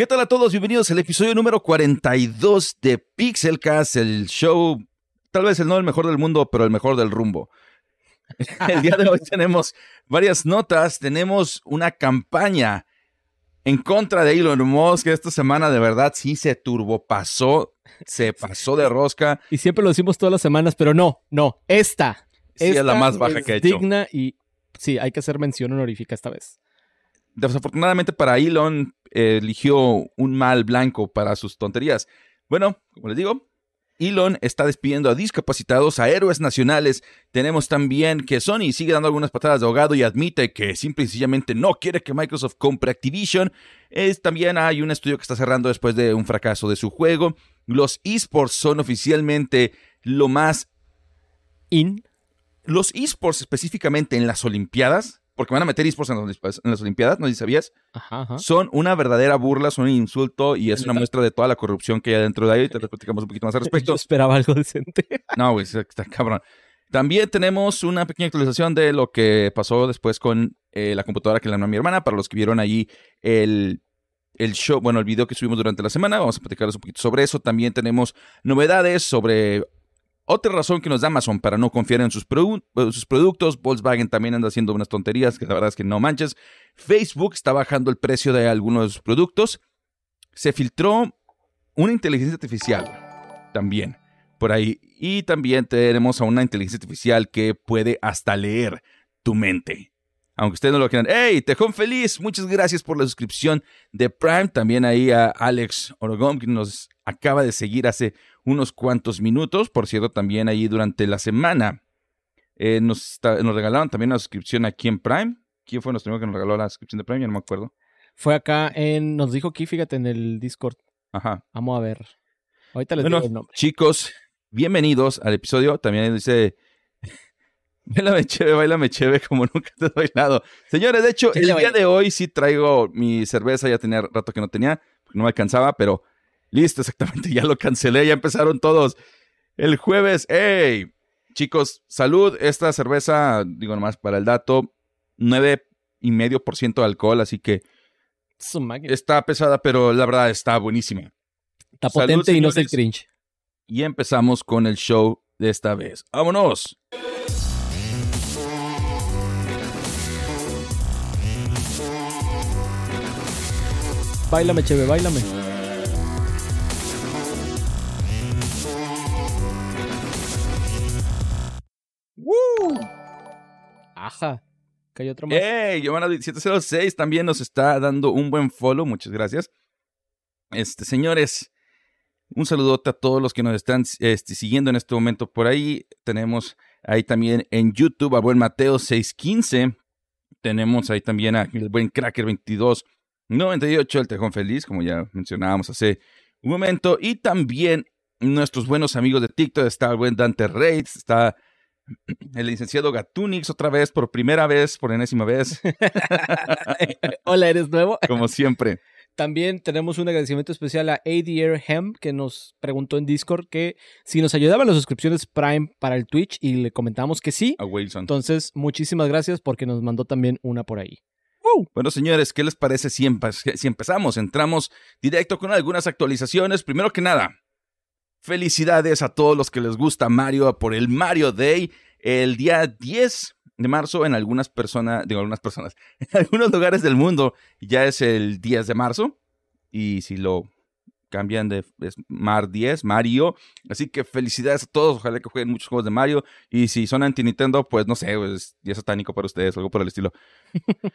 ¿Qué tal a todos? Bienvenidos al episodio número 42 de Pixelcast, el show, tal vez el no el mejor del mundo, pero el mejor del rumbo. El día de hoy tenemos varias notas, tenemos una campaña en contra de Elon Musk, esta semana de verdad sí se turbopasó, se pasó de rosca. Y siempre lo decimos todas las semanas, pero no, no, esta. Sí, es la más baja es que he hecho. digna y sí, hay que hacer mención honorífica esta vez. Desafortunadamente para Elon, eh, eligió un mal blanco para sus tonterías. Bueno, como les digo, Elon está despidiendo a discapacitados, a héroes nacionales. Tenemos también que Sony sigue dando algunas patadas de ahogado y admite que simple y sencillamente no quiere que Microsoft compre Activision. Es, también hay un estudio que está cerrando después de un fracaso de su juego. Los esports son oficialmente lo más... In. Los esports específicamente en las Olimpiadas, porque van a meter esports en las, en las Olimpiadas, no sé si sabías, Ajá, ajá. son una verdadera burla, son un insulto y es una muestra de toda la corrupción que hay dentro de ahí. Te platicamos un poquito más al respecto. Yo esperaba algo decente. No, güey, está cabrón. También tenemos una pequeña actualización de lo que pasó después con eh, la computadora que le ganó a mi hermana. Para los que vieron allí el, el show, bueno, el video que subimos durante la semana, vamos a platicarles un poquito sobre eso. También tenemos novedades sobre otra razón que nos da Amazon para no confiar en eh, sus productos. Volkswagen también anda haciendo unas tonterías que la verdad es que no manches. Facebook está bajando el precio de algunos de sus productos. Se filtró una inteligencia artificial también por ahí. Y también tenemos a una inteligencia artificial que puede hasta leer tu mente. Aunque ustedes no lo quieran. ¡Hey, Tejón Feliz! Muchas gracias por la suscripción de Prime. También ahí a Alex Orogón, que nos acaba de seguir hace unos cuantos minutos. Por cierto, también ahí durante la semana eh, nos, nos regalaron también una suscripción aquí en Prime. ¿Quién fue nuestro amigo que nos regaló la suscripción de Prime? Ya no me acuerdo. Fue acá en. Nos dijo aquí, fíjate, en el Discord. Ajá. Vamos a ver. Ahorita les Bueno, digo el nombre. chicos, bienvenidos al episodio. También dice, bailame chévere, bailame chévere como nunca te he bailado. Señores, de hecho, Sí, el día de hoy sí traigo mi cerveza, ya tenía rato que no tenía, no me alcanzaba, pero listo, exactamente, ya lo cancelé, ya empezaron todos. El jueves, hey, chicos, salud, esta cerveza, digo nomás para el dato, nueve y medio por ciento de alcohol, así que está pesada, pero la verdad está buenísima. Está salud, potente y no es el cringe. Y empezamos con el show de esta vez. ¡Vámonos! Báilame, cheve, báilame. Ajá. Que hay otro más. ¡Ey! Giovanna 706 también nos está dando un buen follow. Muchas gracias. Este, señores, un saludote a todos los que nos están este, siguiendo en este momento por ahí. Tenemos ahí también en YouTube a buen Mateo 615. Tenemos ahí también a el buen Cracker 2298, el Tejón Feliz, como ya mencionábamos hace un momento. Y también nuestros buenos amigos de TikTok. Está el buen Dante Raids, está el licenciado Gatunix otra vez, por primera vez, por enésima vez, Hola, ¿eres nuevo? como siempre. También tenemos un agradecimiento especial a ADR Hem que nos preguntó en Discord que si nos ayudaban las suscripciones Prime para el Twitch y le comentamos que sí. A Wilson. Entonces, muchísimas gracias porque nos mandó también una por ahí. Bueno, señores, ¿qué les parece si, empe- si empezamos? Entramos directo con algunas actualizaciones. Primero que nada, felicidades a todos los que les gusta Mario por el Mario Day. El día 10 de marzo en algunas personas, digo algunas personas, en algunos lugares del mundo ya es el 10 de marzo. Y si lo cambian de es Mar 10, Mario. Así que felicidades a todos. Ojalá que jueguen muchos juegos de Mario. Y si son anti Nintendo, pues no sé, pues día satánico para ustedes, algo por el estilo.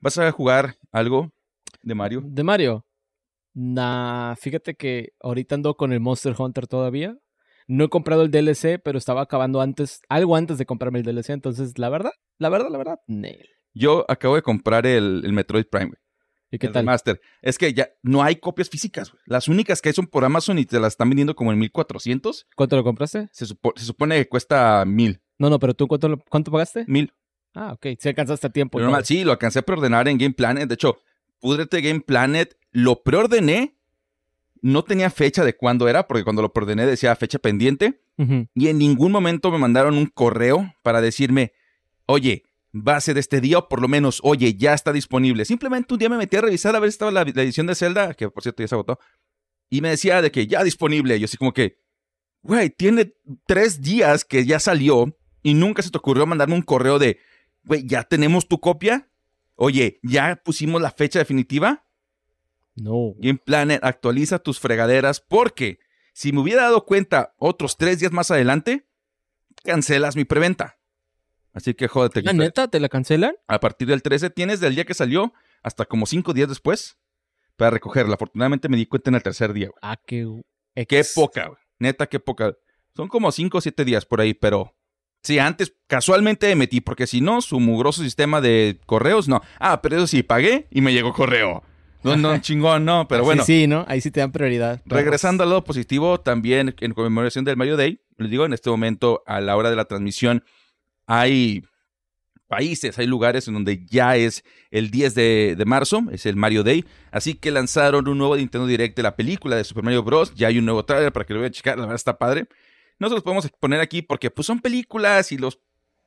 ¿Vas a jugar algo de Mario? De Mario. Nah, fíjate que ahorita ando con el Monster Hunter todavía. No he comprado el DLC, pero estaba acabando antes, algo antes de comprarme el DLC. Entonces, la verdad, la verdad, la verdad, Nel. Yo acabo de comprar el, el Metroid Prime, güey. ¿Y qué el tal? remaster. Es que ya no hay copias físicas, güey. Las únicas que hay son por Amazon y te las están vendiendo como en 1400. ¿Cuánto lo compraste? Se, supo- se supone que cuesta 1000. No, no, pero tú, ¿cuánto, lo- cuánto pagaste? 1000. Ah, ok. Si alcanzaste a tiempo. Normal, sí, lo alcancé a preordenar en Game Planet. De hecho, púdrete Game Planet. Lo preordené. No tenía fecha de cuándo era, porque cuando lo preordené decía fecha pendiente. Y en ningún momento me mandaron un correo para decirme, oye, base de este día, o por lo menos, oye, ya está disponible. Simplemente un día me metí a revisar a ver si estaba la, la edición de Zelda, que por cierto ya se agotó, y me decía de que ya disponible. Yo así como que, güey, tiene tres días que ya salió y nunca se te ocurrió mandarme un correo de, güey, ya tenemos tu copia. Oye, ya pusimos la fecha definitiva. No. Game Planet actualiza tus fregaderas porque si me hubiera dado cuenta otros tres días más adelante, cancelas mi preventa. Así que jódete. ¿La neta te la cancelan? A partir del 13 tienes del día que salió hasta como cinco días después para recogerla. Afortunadamente me di cuenta en el tercer día. güey. Ah, qué... Qué ex- poca, güey. Neta, qué poca. Son como cinco o siete días por ahí, pero... Sí, antes casualmente me metí, porque si no, su mugroso sistema de correos, no. Ah, pero eso sí, pagué y me llegó correo. No, no, chingón, no, pero bueno. Sí, ¿no? Ahí sí te dan prioridad. Regresando al lado positivo, también en conmemoración del Mario Day, les digo, en este momento, a la hora de la transmisión, hay países, hay lugares en donde ya es el 10 de, de marzo, es el Mario Day, así que lanzaron un nuevo Nintendo Direct de la película de Super Mario Bros. Ya hay un nuevo trailer para que lo vayan a checar, la verdad está padre. No se los podemos poner aquí porque pues son películas y los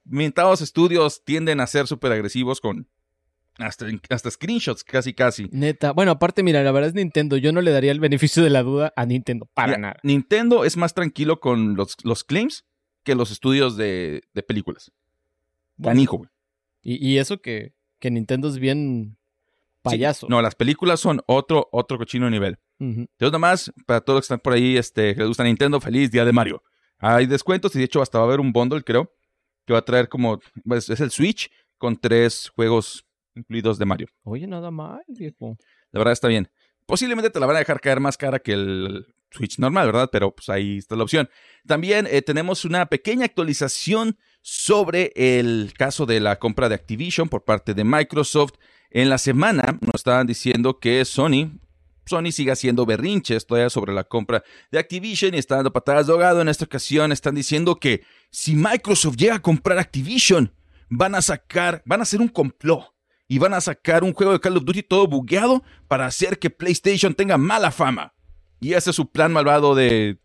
mentados estudios tienden a ser súper agresivos con hasta, hasta screenshots casi casi. Neta. Bueno, aparte, mira, la verdad es Nintendo. Yo no le daría el beneficio de la duda a Nintendo. Para nada. Nintendo es más tranquilo con los, los claims que los estudios de, de películas. Canijo, güey. Y, y eso que, que Nintendo es bien payaso. No, las películas son otro, otro cochino nivel. Ujú. Entonces, nada más, para todos los que están por ahí, este, que les gusta Nintendo, feliz día de Mario. Hay descuentos y de hecho hasta va a haber un bundle, creo, que va a traer como, pues, es el Switch con tres juegos incluidos de Mario. Oye, nada mal, viejo. La verdad está bien. Posiblemente te la van a dejar caer más cara que el Switch normal, ¿verdad? Pero pues ahí está la opción. También eh, tenemos una pequeña actualización sobre el caso de la compra de Activision por parte de Microsoft. En la semana nos estaban diciendo que Sony, Sony sigue haciendo berrinches todavía sobre la compra de Activision y está dando patadas de ahogado. En esta ocasión están diciendo que si Microsoft llega a comprar Activision, van a sacar, van a hacer un complot y van a sacar un juego de Call of Duty todo bugueado para hacer que PlayStation tenga mala fama. Y ese es su plan malvado de,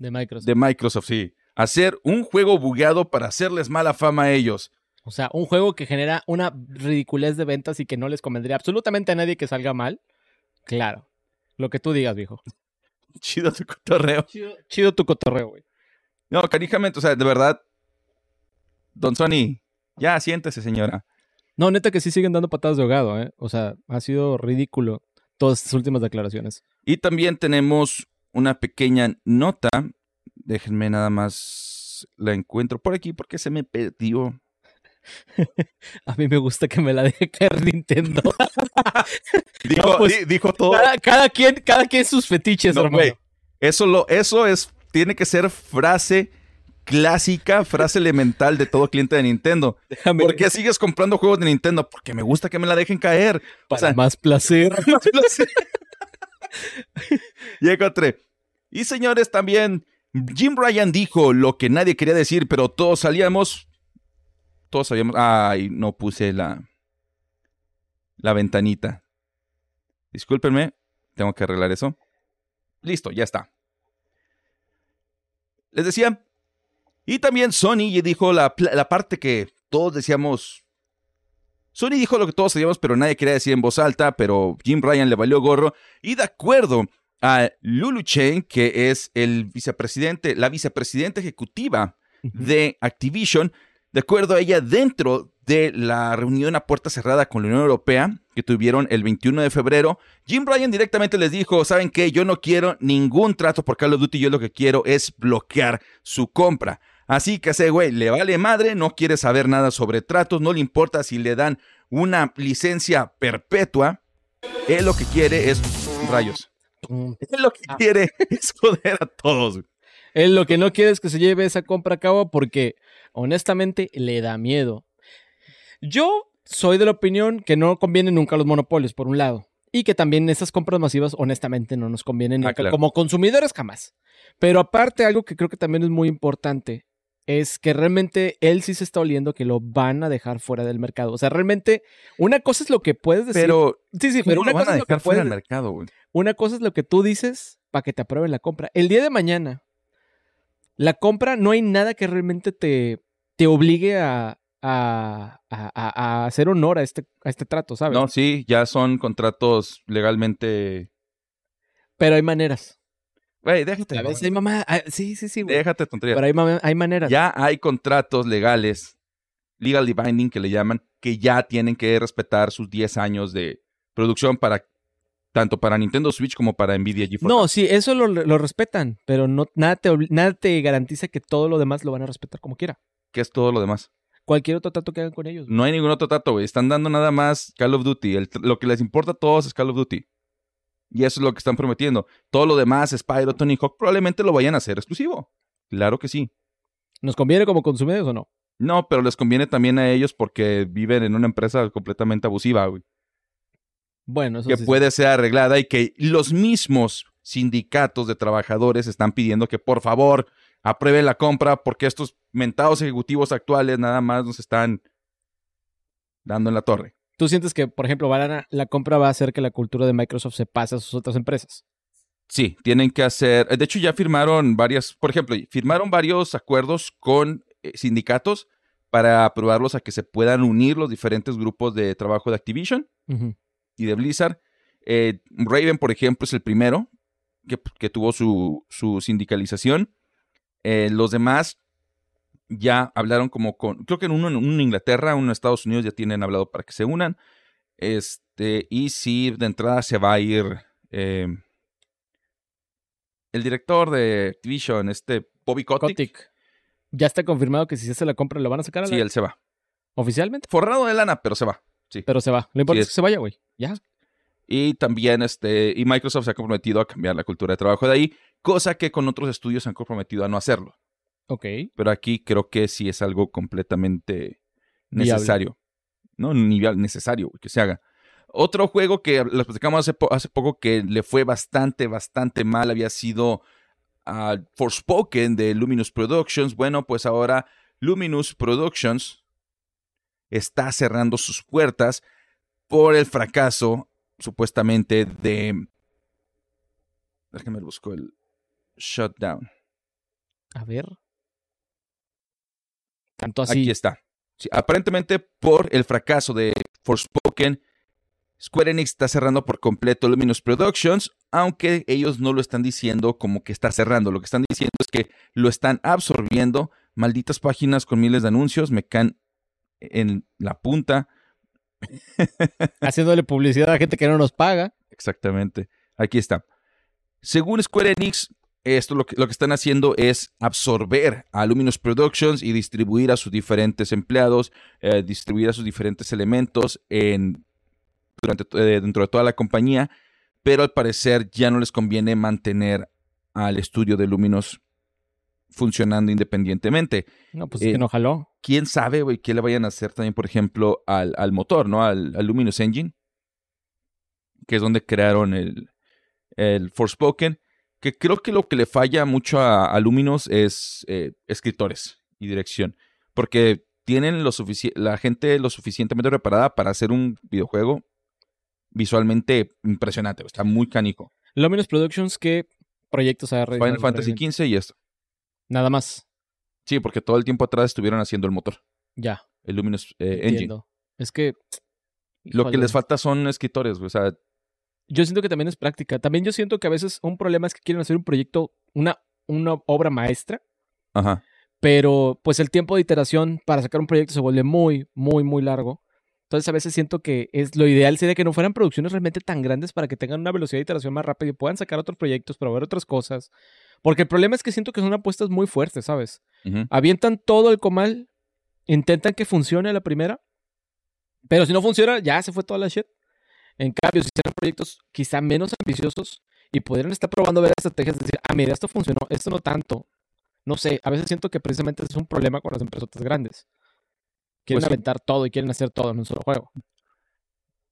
De Microsoft. de Microsoft, sí. Hacer un juego bugueado para hacerles mala fama a ellos. O sea, un juego que genera una ridiculez de ventas y que no les convendría absolutamente a nadie que salga mal. Claro. Lo que tú digas, viejo. Chido tu cotorreo. Chido, chido tu cotorreo, güey. No, carijamente, o sea, de verdad. Don Sony, ya siéntese, señora. No, neta que sí siguen dando patadas de ahogado, ¿eh? O sea, ha sido ridículo todas estas últimas declaraciones. Y también tenemos una pequeña nota. Déjenme nada más la encuentro por aquí porque se me perdió. A mí me gusta que me la deje caer Nintendo. Dijo, pues, di- dijo todo. cada, cada quien, cada quien sus fetiches, No, hermano. Eso, lo, eso es, tiene que ser frase clásica, frase elemental de todo cliente de Nintendo. Déjame ¿Por qué sigues comprando juegos de Nintendo? Porque me gusta que me la dejen caer. O para sea, más placer. lo sé. Ya encontré. Y señores, también Jim Ryan dijo lo que nadie quería decir, pero todos salíamos. Todos sabíamos. Ay, no puse la. La ventanita. Discúlpenme. Tengo que arreglar eso. Listo, ya está. Les decía. Y también Sony dijo la, parte que todos decíamos. Sony dijo lo que todos sabíamos, pero nadie quería decir en voz alta, pero Jim Ryan le valió gorro. Y de acuerdo a Lulu Chen, que es el vicepresidente, la vicepresidenta ejecutiva de Activision, de acuerdo a ella, dentro de la reunión a puerta cerrada con la Unión Europea que tuvieron el 21 de febrero, Jim Ryan directamente les dijo, ¿saben qué? Yo no quiero ningún trato por Call of Duty, yo lo que quiero es bloquear su compra. Así que ese güey le vale madre, no quiere saber nada sobre tratos, no le importa si le dan una licencia perpetua. Él lo que quiere es rayos. Él lo que Ah. quiere es joder a todos. Él lo que no quiere es que se lleve esa compra a cabo porque honestamente le da miedo. Yo soy de la opinión que no convienen nunca los monopolios, por un lado. Y que también esas compras masivas, honestamente, no nos convienen Ah, nunca. claro. Como consumidores, jamás. Pero aparte, algo que creo que también es muy importante es que realmente él sí se está oliendo que lo van a dejar fuera del mercado. O sea, realmente, una cosa es lo que puedes decir. Pero, sí, sí, ¿cómo pero una lo van cosa a es lo que dejar fuera puedes del mercado, güey? una cosa es lo que tú dices para que te aprueben la compra. El día de mañana, la compra no hay nada que realmente te, te obligue a, a, a- a- a hacer honor a este, a este trato, ¿sabes? No, sí, ya son contratos legalmente. Pero hay maneras. Güey, déjate. A veces hay mamá. ah, Sí, sí, sí, güey. Déjate tontería. Pero hay, ma- hay maneras. Ya hay contratos legales, legally binding que le llaman, que ya tienen que respetar sus 10 años de producción para tanto para Nintendo Switch como para Nvidia GeForce. No, sí, eso lo, lo respetan, pero no, nada, te, nada te garantiza que todo lo demás lo van a respetar como quiera. ¿Qué es todo lo demás? Cualquier otro trato que hagan con ellos. No hay ningún otro trato, güey. Están dando nada más Call of Duty. El- lo que les importa a todos es Call of Duty. Y eso es lo que están prometiendo. Todo lo demás, Spyro, Tony Hawk, probablemente lo vayan a hacer exclusivo. Claro que sí. ¿Nos conviene como consumidores o no? No, pero les conviene también a ellos porque viven en una empresa completamente abusiva, güey. Bueno, eso que sí. puede ser arreglada y que los mismos sindicatos de trabajadores están pidiendo que por favor aprueben la compra porque estos mentados ejecutivos actuales nada más nos están dando en la torre. ¿Tú sientes que, por ejemplo, van a- la compra va a hacer que la cultura de Microsoft se pase a sus otras empresas? Sí, tienen que hacer, de hecho ya firmaron varias, por ejemplo, firmaron varios acuerdos con eh, sindicatos para aprobarlos a que se puedan unir los diferentes grupos de trabajo de Activision y de Blizzard. Eh, Raven, por ejemplo, es el primero que, que tuvo su, su sindicalización. Eh, los demás ya hablaron como con, creo que en uno, en uno Inglaterra, uno en Estados Unidos ya tienen hablado para que se unan. Este, y sí, de entrada se va a ir eh, el director de Activision, este Bobby Kotick. Kotick. Ya está confirmado que si se hace la compra lo van a sacar a la- Sí, él se va. oficialmente, Forrado de lana, pero se va. Sí. pero se va. Lo importante Sí, es que se vaya, güey. Ya. Y también este, y Microsoft se ha comprometido a cambiar la cultura de trabajo de ahí, cosa que con otros estudios se han comprometido a no hacerlo. Ok. Pero aquí creo que sí es algo completamente Viable. necesario. No, ni viable, necesario que se haga. Otro juego que les platicamos hace, po- hace poco que le fue bastante, bastante mal había sido ah, Forspoken de Luminous Productions. Bueno, pues ahora Luminous Productions está cerrando sus puertas por el fracaso, supuestamente, de. Déjame busco el shutdown. A ver. Tanto así. Aquí está. Sí, aparentemente, por el fracaso de Forspoken, Square Enix está cerrando por completo Luminous Productions, aunque ellos no lo están diciendo como que está cerrando. Lo que están diciendo es que lo están absorbiendo. Malditas páginas con miles de anuncios me caen en la punta. Haciéndole publicidad a gente que no nos paga. Exactamente. Aquí está. Según Square Enix, esto lo que, lo que están haciendo es absorber a Luminous Productions y distribuir a sus diferentes empleados, eh, distribuir a sus diferentes elementos en, durante, eh, dentro de toda la compañía, pero al parecer ya no les conviene mantener al estudio de Luminous funcionando independientemente. No, pues Eh, es que no jaló. ¿Quién sabe, güey, qué le vayan a hacer también, por ejemplo, al, al motor, ¿no? Al, al Luminous Engine, que es donde crearon el, el Forspoken, que creo que lo que le falla mucho a, a Luminous es eh, escritores y dirección, porque tienen lo la gente lo suficientemente preparada para hacer un videojuego visualmente impresionante, está muy canico. Luminous Productions, ¿qué proyectos ha realizado? Final Fantasy XV y esto. Nada más. Sí, porque todo el tiempo atrás estuvieron haciendo el motor, Ya. el Luminous eh, Engine. Es que. Lo que les falta son escritores, o sea, Yo siento que también es práctica. También yo siento que a veces un problema es que quieren hacer un proyecto, una, una obra maestra, ajá. pero pues el tiempo de iteración para sacar un proyecto se vuelve muy, muy, muy largo. Entonces a veces siento que es lo ideal sería que no fueran producciones realmente tan grandes para que tengan una velocidad de iteración más rápida y puedan sacar otros proyectos, probar otras cosas. Porque el problema es que siento que son apuestas muy fuertes, ¿sabes? Avientan todo el comal, intentan que funcione la primera, pero si no funciona, ya se fue toda la shit. En cambio, si hicieran proyectos quizá menos ambiciosos y pudieran estar probando ver estrategias, decir, ah, mira, esto funcionó, esto no tanto. No sé, a veces siento que precisamente es un problema con las empresas grandes. Quieren Pues sí. aventar todo y quieren hacer todo en un solo juego.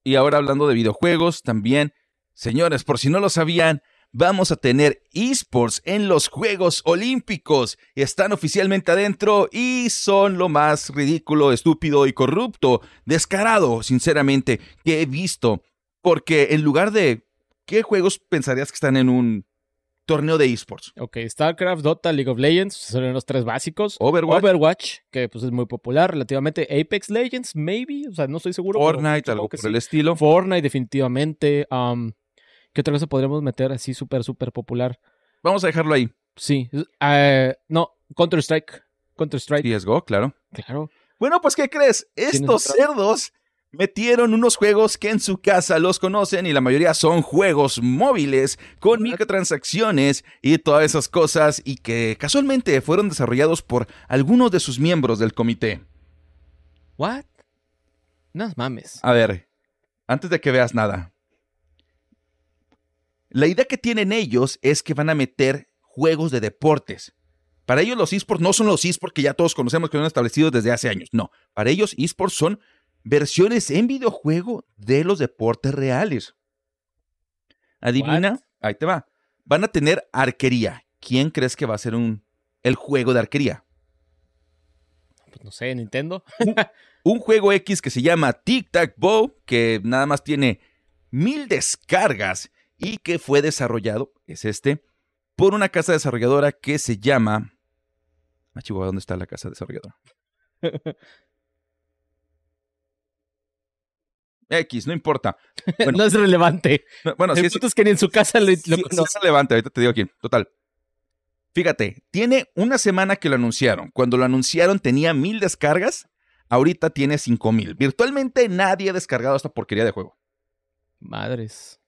Y ahora hablando de videojuegos, también, señores, por si no lo sabían, vamos a tener esports en los Juegos Olímpicos. Están oficialmente adentro y son lo más ridículo, estúpido y corrupto, descarado, sinceramente, que he visto. Porque en lugar de, ¿qué juegos pensarías que están en un torneo de esports. Ok, StarCraft, Dota, League of Legends, son los tres básicos. Overwatch, Overwatch, que pues es muy popular relativamente. Apex Legends, maybe, o sea, no estoy seguro. Fortnite, algo por sí. el estilo. Fortnite, definitivamente. Um, ¿Qué otra cosa podríamos meter así súper, súper popular? Vamos a dejarlo ahí. Sí. eh, no, Counter-Strike. Counter-Strike, CSGO, claro. claro. Bueno, pues, ¿qué crees? Estos cerdos metieron unos juegos que en su casa los conocen y la mayoría son juegos móviles con microtransacciones y todas esas cosas y que casualmente fueron desarrollados por algunos de sus miembros del comité. ¿What? No mames. A ver, antes de que veas nada. La idea que tienen ellos es que van a meter juegos de deportes. Para ellos los esports no son los esports que ya todos conocemos que son establecidos desde hace años. No, para ellos esports son versiones en videojuego de los deportes reales. Adivina, What? ahí te va. Van a tener arquería. ¿Quién crees que va a ser un, el juego de arquería? Pues no sé, Nintendo. un juego X que se llama Tic Tac Bow, que nada más tiene mil descargas y que fue desarrollado, es este, por una casa desarrolladora que se llama... Ah, Chihuahua, ¿dónde está la casa desarrolladora? X, no importa. Bueno. no es relevante. No, Bueno, sí es, es que ni en su casa lo, lo sí conoce. es relevante, ahorita te digo quién. Total. Fíjate, tiene una semana que lo anunciaron. Cuando lo anunciaron tenía mil descargas, ahorita tiene cinco mil. Virtualmente nadie ha descargado esta porquería de juego. Madres.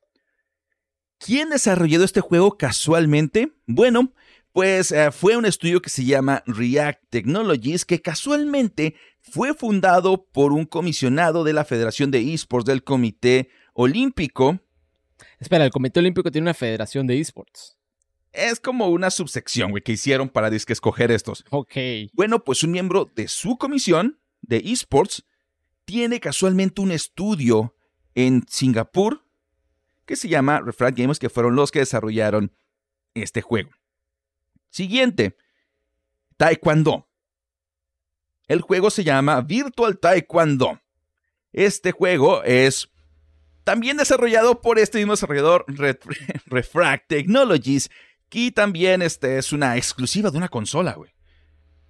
¿Quién desarrolló este juego casualmente? Bueno, pues eh, fue un estudio que se llama React Technologies, que casualmente fue fundado por un comisionado de la Federación de Esports del Comité Olímpico. Espera, el Comité Olímpico tiene una federación de esports. Es como una subsección, güey, que hicieron para disque escoger estos. Ok. Bueno, pues un miembro de su comisión de esports tiene casualmente un estudio en Singapur que se llama Refract Games, que fueron los que desarrollaron este juego. Siguiente, Taekwondo. El juego se llama Virtual Taekwondo. Este juego es también desarrollado por este mismo desarrollador, Re- Refract Technologies, y también este, es una exclusiva de una consola, güey.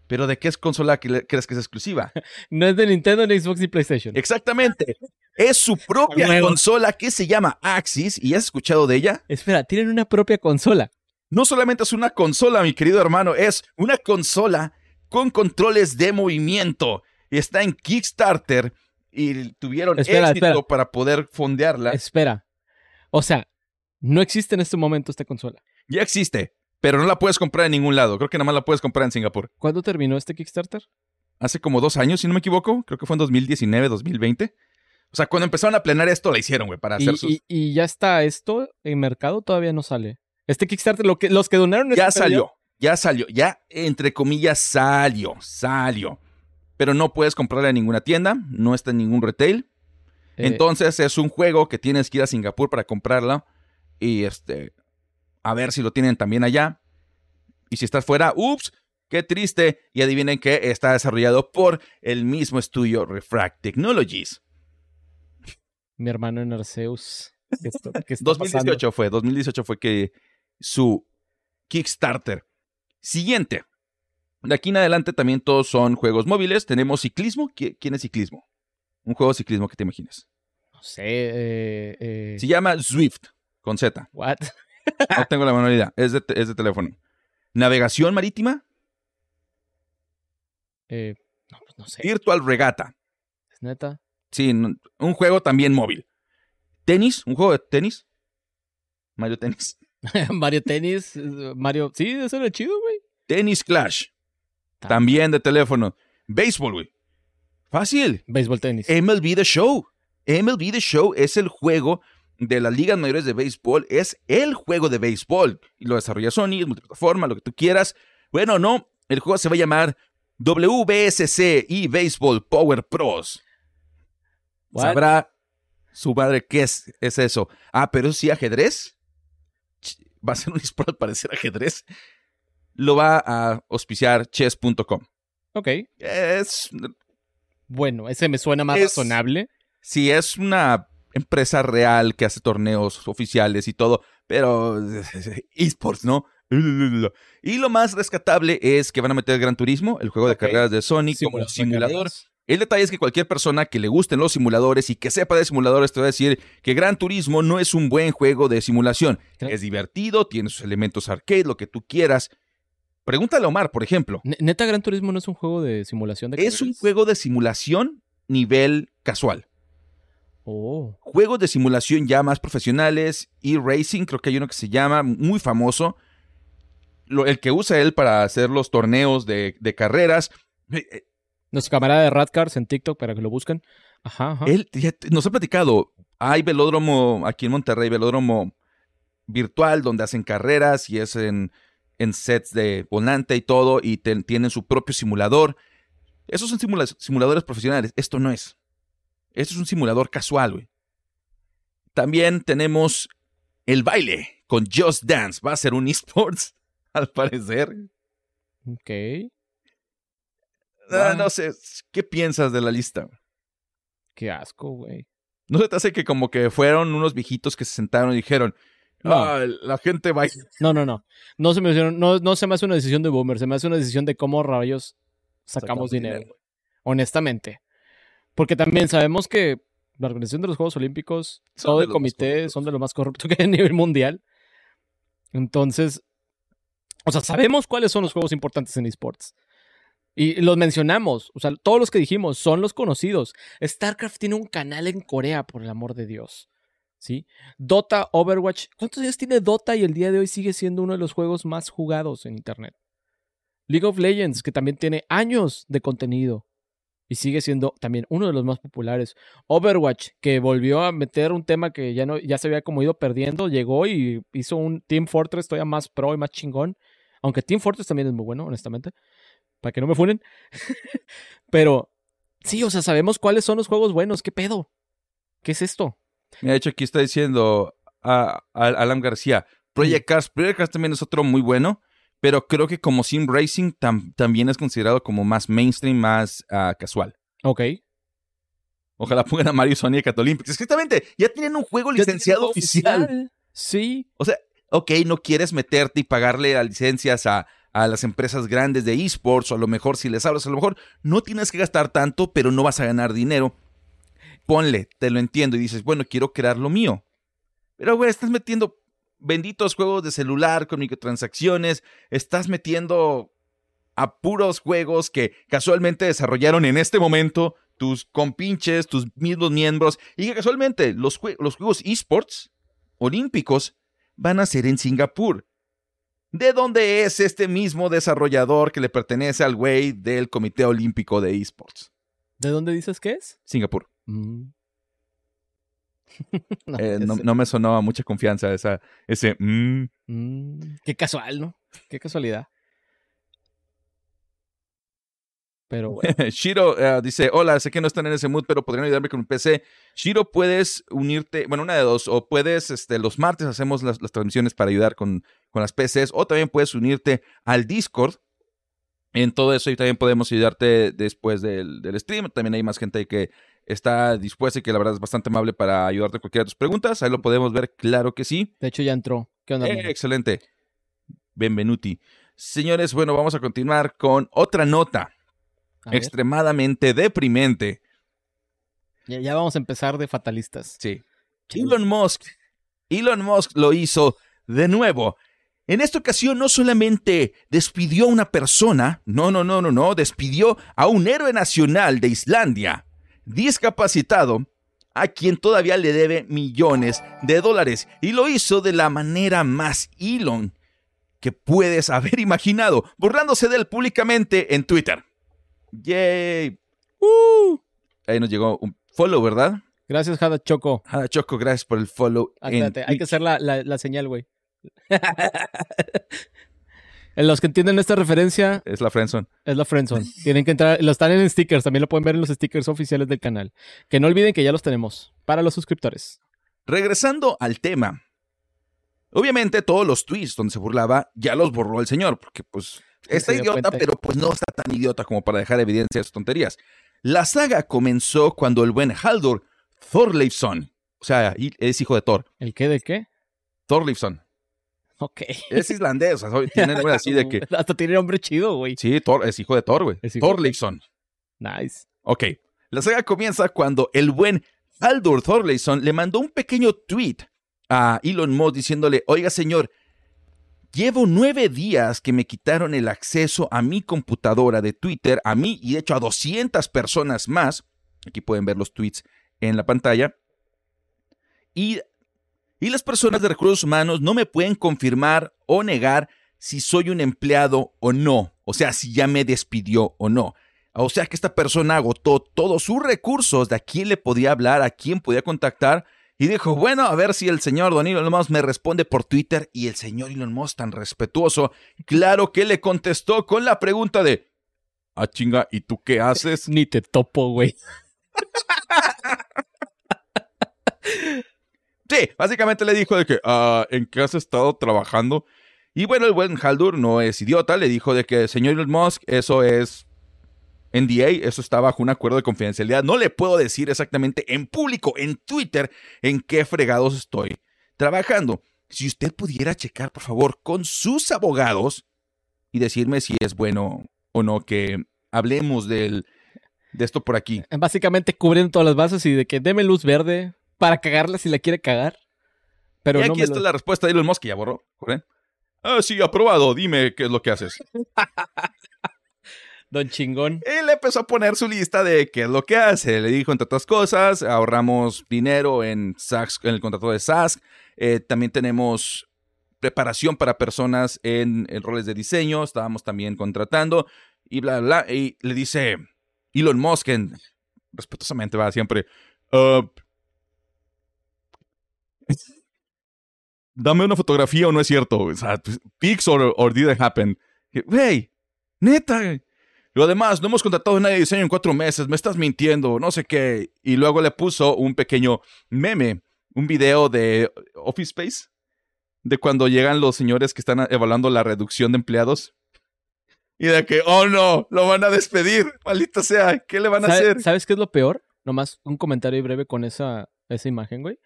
Pero ¿de qué es consola que crees que es exclusiva? No es de Nintendo, ni Xbox, ni PlayStation. Exactamente. Es su propia consola que se llama Axis. ¿Y has escuchado de ella? Espera, tienen una propia consola. No solamente es una consola, mi querido hermano, es una consola con controles de movimiento. Está en Kickstarter y tuvieron Espera, éxito espera. para poder fondearla. Espera. O sea, no existe en este momento esta consola. Ya existe, pero no la puedes comprar en ningún lado. Creo que nada más la puedes comprar en Singapur. ¿Cuándo terminó este Kickstarter? Hace como dos años, si no me equivoco. Creo que fue en 2019, 2020. O sea, cuando empezaron a planear esto, la hicieron, güey, para Y, hacer sus... y- y ya está esto en mercado, todavía no sale. Este Kickstarter, lo que, los que donaron ya este salió, ya salió, ya entre comillas salió, salió. Pero no puedes comprarla en ninguna tienda, no está en ningún retail. eh, Entonces es un juego que tienes que ir a Singapur para comprarlo y este a ver si lo tienen también allá. Y si estás fuera, ups, qué triste. Y adivinen que está desarrollado por el mismo estudio Refract Technologies. mi hermano en Arceus. ¿Qué está, qué está pasando? 2018 fue, 2018 fue que su Kickstarter. Siguiente. De aquí en adelante también todos son juegos móviles. Tenemos ciclismo. ¿Qui- ¿Quién es ciclismo? Un juego de ciclismo que te imaginas. No sé. Eh, eh, Se llama Swift, con Z. What? No tengo la menor idea. Es de, es de teléfono. Navegación marítima, Eh, no, pues no sé. Virtual Regata. ¿Es neta? Sí, un juego también móvil. Tenis, un juego de tenis. Mario Tenis. Mario Tennis. eh, Mario. Sí, eso era chido, güey. Tenis Clash. Ta- También de teléfono. Béisbol, güey. Fácil. Béisbol tenis. MLB The Show. MLB The Show es el juego de las ligas mayores de béisbol. Es el juego de béisbol. Y lo desarrolla Sony, es multiplataforma, lo que tú quieras. Bueno, no. El juego se va a llamar WBSC y Baseball Power Pros. What? Sabrá su madre qué es, es eso. Ah, pero sí, ajedrez. Va a ser un eSport al parecer ajedrez. Lo va a auspiciar chess.com. Ok. Es Bueno, ese me suena más Es- razonable. Sí, es una empresa real que hace torneos oficiales y todo, pero esports, ¿no? Y lo más rescatable es que van a meter Gran Turismo, el juego de carreras de Sony, como simulador. El detalle es que cualquier persona que le gusten los simuladores y que sepa de simuladores te va a decir que Gran Turismo no es un buen juego de simulación. Es divertido, tiene sus elementos arcade, lo que tú quieras. Pregúntale a Omar, por ejemplo. ¿Neta Gran Turismo no es un juego de simulación de Es un juego de simulación nivel casual. Oh. Juegos de simulación ya más profesionales, e-racing, creo que hay uno que se llama, muy famoso. el que usa él para hacer los torneos de, carreras. Nuestra camarada de Radcars en TikTok para que lo busquen. Ajá, Él nos ha platicado. Hay velódromo aquí en Monterrey, velódromo virtual donde hacen carreras y es en, en sets de volante y todo y tienen su propio simulador. Esos son simuladores profesionales. Esto no es. Esto es un simulador casual, güey. También tenemos el baile con Just Dance. Va a ser un esports, al parecer. Ok. No sé, ¿qué piensas de la lista? Qué asco, güey. ¿No se te hace que como que fueron unos viejitos que se sentaron y dijeron, ah, la gente va... No, no, no. No se, me, no, no se me hace una decisión de boomer, se me hace una decisión de cómo rayos sacamos, dinero. Honestamente. Porque también sabemos que la organización de los Juegos Olímpicos, todo el comité son de lo más corrupto que hay a nivel mundial. Entonces, o sea, sabemos cuáles son los juegos importantes en esports. Y los mencionamos, o sea, todos los que dijimos son los conocidos. StarCraft tiene un canal en Corea, por el amor de Dios. ¿Sí? Dota, Overwatch. ¿Cuántos años tiene Dota y el día de hoy sigue siendo uno de los juegos más jugados en Internet? League of Legends, que también tiene años de contenido y sigue siendo también uno de los más populares. Overwatch, que volvió a meter un tema que ya no ya se había como ido perdiendo, llegó y hizo un Team Fortress todavía más pro y más chingón, aunque Team Fortress también es muy bueno, honestamente, para que no me funen. Pero sí, o sea, sabemos cuáles son los juegos buenos, ¿qué pedo? ¿Qué es esto? Ha hecho aquí está diciendo a, Alan García, Project Cars, Project Cars también es otro muy bueno pero creo que como sim racing también es considerado como más mainstream, más ah, casual. Ok. Ojalá pongan a Mario Sonic a Olympics. Exactamente, ya tienen un juego licenciado oficial. Sí. O sea, ok, no quieres meterte y pagarle a licencias a, a las empresas grandes de esports, o a lo mejor si les hablas, a lo mejor no tienes que gastar tanto, pero no vas a ganar dinero. Ponle, te lo entiendo, y dices, bueno, quiero crear lo mío. Pero, güey, estás metiendo benditos juegos de celular con microtransacciones, estás metiendo a puros juegos que casualmente desarrollaron en este momento tus compinches, tus mismos miembros, y que casualmente los, los juegos esports olímpicos van a ser en Singapur. ¿De dónde es este mismo desarrollador que le pertenece al güey del Comité Olímpico de Esports? ¿De dónde dices que es? Singapur. Mm. Eh, no, me sonaba mucha confianza esa, ese... Mm. Mm, qué casual, ¿no? Qué casualidad. Pero Shiro eh, dice, hola, sé que no están en ese mood, pero podrían ayudarme con un PC. Shiro, puedes unirte, bueno, una de dos, o puedes, este, los martes hacemos las, transmisiones para ayudar con, con, las PCs, o también puedes unirte al Discord. En todo eso y también podemos ayudarte después del, del stream. También hay más gente que está dispuesta y que la verdad es bastante amable para ayudarte a cualquiera de tus preguntas. Ahí lo podemos ver, claro que sí. De hecho, ya entró. ¿Qué onda? Eh, excelente. Benvenuti. Señores, bueno, vamos a continuar con otra nota extremadamente deprimente. Ya, ya, vamos a empezar de fatalistas. Sí. Elon Musk. Elon Musk lo hizo de nuevo. En esta ocasión no solamente despidió a una persona, no, no, no, no, no, despidió a un héroe nacional de Islandia discapacitado a quien todavía le debe millones de dólares y lo hizo de la manera más Elon que puedes haber imaginado, burlándose de él públicamente en Twitter. Yay. Uh. Ahí nos llegó un follow, ¿verdad? Gracias, Hada Choco. Hada Choco, gracias por el follow. Ah, hay que hacer la, la señal, güey. En los que entienden esta referencia. Es la Friendzone. Es la Friendzone. Tienen que entrar. Lo están en stickers. También lo pueden ver en los stickers oficiales del canal. Que no olviden que ya los tenemos para los suscriptores. Regresando al tema. Obviamente, todos los tweets donde se burlaba ya los borró el señor. Porque, pues, está idiota, pero pues no está tan idiota como para dejar evidencia de sus tonterías. La saga comenzó cuando el buen Haldur Thorleifson, o sea, es hijo de Thor. ¿El qué de qué? Thorleifson. Ok. Es islandés, o sea, tiene nombre así de que. Hasta tiene nombre chido, güey. Sí, Thor, es hijo de Thor, güey. Thorleifson. Nice. Ok. La saga comienza cuando el buen Haldur Thorleifson le mandó un pequeño tweet a Elon Musk diciéndole: Oiga, señor, llevo nueve días que me quitaron el acceso a mi computadora de Twitter, a mí y de hecho a 200 personas más. Aquí pueden ver los tweets en la pantalla. Y, y las personas de recursos humanos no me pueden confirmar o negar si soy un empleado o no. O sea, si ya me despidió o no. O sea que esta persona agotó todos sus recursos de a quién le podía hablar, a quién podía contactar. Y dijo, bueno, a ver si el señor Don Elon Musk me responde por Twitter. Y el señor Elon Musk, tan respetuoso, claro que le contestó con la pregunta de, ah chinga, ¿y tú qué haces? Ni te topo, güey. Sí, básicamente le dijo de que, ah, ¿en qué has estado trabajando? Y bueno, el buen Haldur no es idiota, le dijo de que, señor Elon Musk, eso es NDA, eso está bajo un acuerdo de confidencialidad. No le puedo decir exactamente en público, en Twitter, en qué fregados estoy trabajando. Si usted pudiera checar, por favor, con sus abogados y decirme si es bueno o no que hablemos del, de esto por aquí. Básicamente cubriendo todas las bases y de que deme luz verde para cagarla si la quiere cagar. Pero y no aquí me está lo- la respuesta de Elon Musk, que ya borró. Ah, sí, aprobado. Dime qué es lo que haces. Don chingón. Él empezó a poner su lista de qué es lo que hace. Le dijo, entre otras cosas, ahorramos dinero en, SaaS, en el contrato de SaaS. Eh, también tenemos preparación para personas en, roles de diseño. Estábamos también contratando. Y bla, bla, bla. Y le dice Elon Musk, en- respetuosamente va siempre. "Ah, dame una fotografía o no es cierto. O pues, pics or, or didn't happen. Güey, neta. Lo demás, no hemos contratado a nadie de diseño en cuatro meses, me estás mintiendo, no sé qué. Y luego le puso un pequeño meme, un video de Office Space, de cuando llegan los señores que están evaluando la reducción de empleados. Y de que, oh no, lo van a despedir, maldita sea, ¿qué le van a ¿Sabe- hacer? ¿Sabes qué es lo peor? Nomás un comentario breve con esa, esa imagen, güey.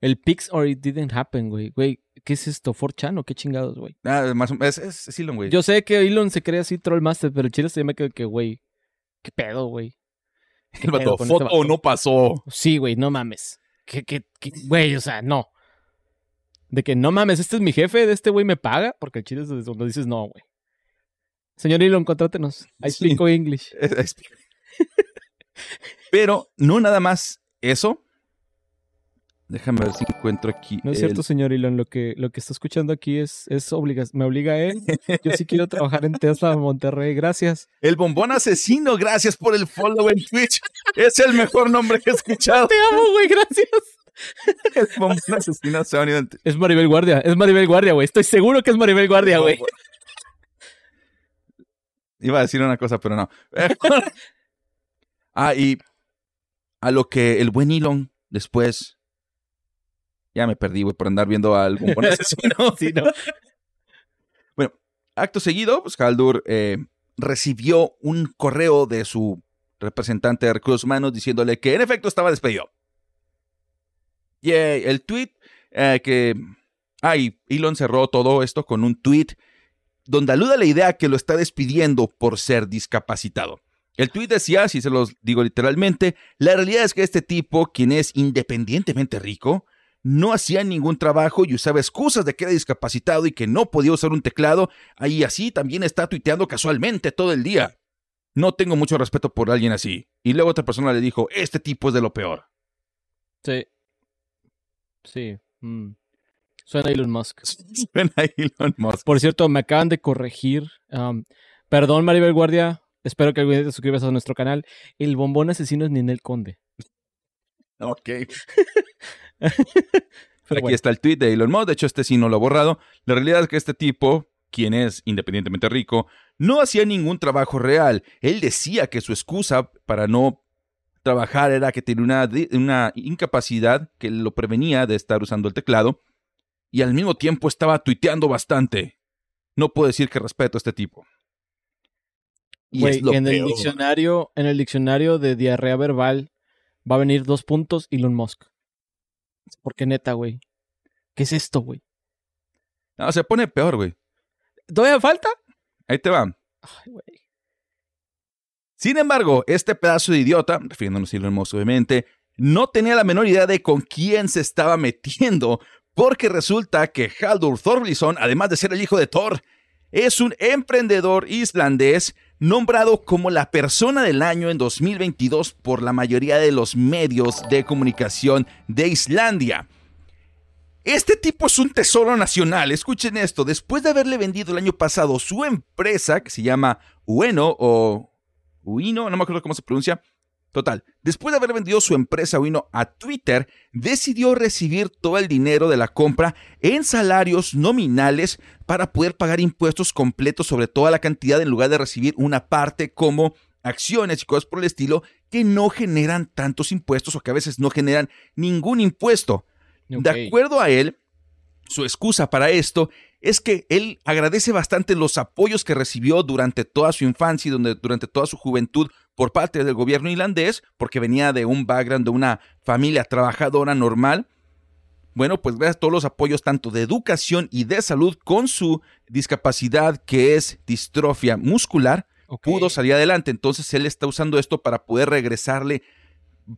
El Pix or it didn't happen, güey. Güey, ¿qué es esto? ¿4chan o qué chingados, güey? Ah, más o- es, es, es Elon, güey. Yo sé que Elon se cree así Trollmaster, pero el chile se me quedó que, güey, ¿qué pedo, güey? ¿Qué El vato, pedo este foto vato? o no pasó. Sí, güey, no mames. ¿Qué, qué, qué? Güey, o sea, no. De que no mames, este es mi jefe, de este güey me paga, porque el chile es donde dices no, güey. Señor Elon, contrátenos. I Sí. speak English. Es- es- Pero no nada más eso. Déjame ver si encuentro aquí. No es el- cierto, señor Elon, lo que, lo que está escuchando aquí es, es obliga me obliga a él. Yo sí quiero trabajar en Tesla Monterrey, gracias. El bombón asesino, gracias por el follow en Twitch. Es el mejor nombre que he escuchado. Te amo, güey, gracias. El bombón asesino se ha unido en- Es Maribel Guardia, es Maribel Guardia, güey. Estoy seguro que es Maribel Guardia, güey. Iba a decir una cosa, pero no. ah, y a lo que el buen Elon después. Ya me perdí, güey, por andar viendo al bombón asesino. Sí, no. Acto seguido, pues Haldur eh, recibió un correo de su representante de recursos humanos diciéndole que en efecto estaba despedido. Y eh, el tweet eh, que... Ah, y Elon cerró todo esto con un tweet donde aluda a la idea que lo está despidiendo por ser discapacitado. El tweet decía, si se los digo literalmente, la realidad es que este tipo, quien es independientemente rico, no hacía ningún trabajo y usaba excusas de que era discapacitado y que no podía usar un teclado, ahí así también está tuiteando casualmente todo el día. No tengo mucho respeto por alguien así. Y luego otra persona le dijo, este tipo es de lo peor. Sí. Sí. mm. Suena Elon Musk. Ahí, Elon Musk. Por cierto, me acaban de corregir. um, perdón, Maribel Guardia. Espero que algún día te suscribas a nuestro canal. El bombón asesino es Ninel Conde. Ok. Pero Aquí bueno, está el tweet de Elon Musk. De hecho, este sí no lo ha borrado. La realidad es que este tipo, quien es independientemente rico, no hacía ningún trabajo real. Él decía que su excusa para no trabajar era que tenía una, incapacidad que lo prevenía de estar usando el teclado. Y al mismo tiempo estaba tuiteando bastante. No puedo decir que respeto a este tipo. Y es lo en el diccionario, en el diccionario de diarrea verbal va a venir dos puntos Elon Musk. Porque neta, güey. ¿Qué es esto, güey? No, se pone peor, güey. ¿Todavía falta? Ahí te va. Ay, güey. Sin embargo, este pedazo de idiota, refiriéndonos a Elon Musk obviamente, no tenía la menor idea de con quién se estaba metiendo, porque resulta que Haldur Thorblison, además de ser el hijo de Thor, es un emprendedor islandés nombrado como la persona del año en 2022 por la mayoría de los medios de comunicación de Islandia. Este tipo es un tesoro nacional. Escuchen esto. Después de haberle vendido el año pasado su empresa, que se llama Ueno o Uino, no me acuerdo cómo se pronuncia. Total, después de haber vendido su empresa a Twitter, decidió recibir todo el dinero de la compra en salarios nominales para poder pagar impuestos completos sobre toda la cantidad en lugar de recibir una parte como acciones y cosas por el estilo que no generan tantos impuestos o que a veces no generan ningún impuesto. De acuerdo a él, su excusa para esto es que él agradece bastante los apoyos que recibió durante toda su infancia y donde- durante toda su juventud por parte del gobierno irlandés, porque venía de un background de una familia trabajadora normal. Bueno, pues gracias a todos los apoyos tanto de educación y de salud con su discapacidad que es distrofia muscular, pudo salir adelante. Entonces él está usando esto para poder regresarle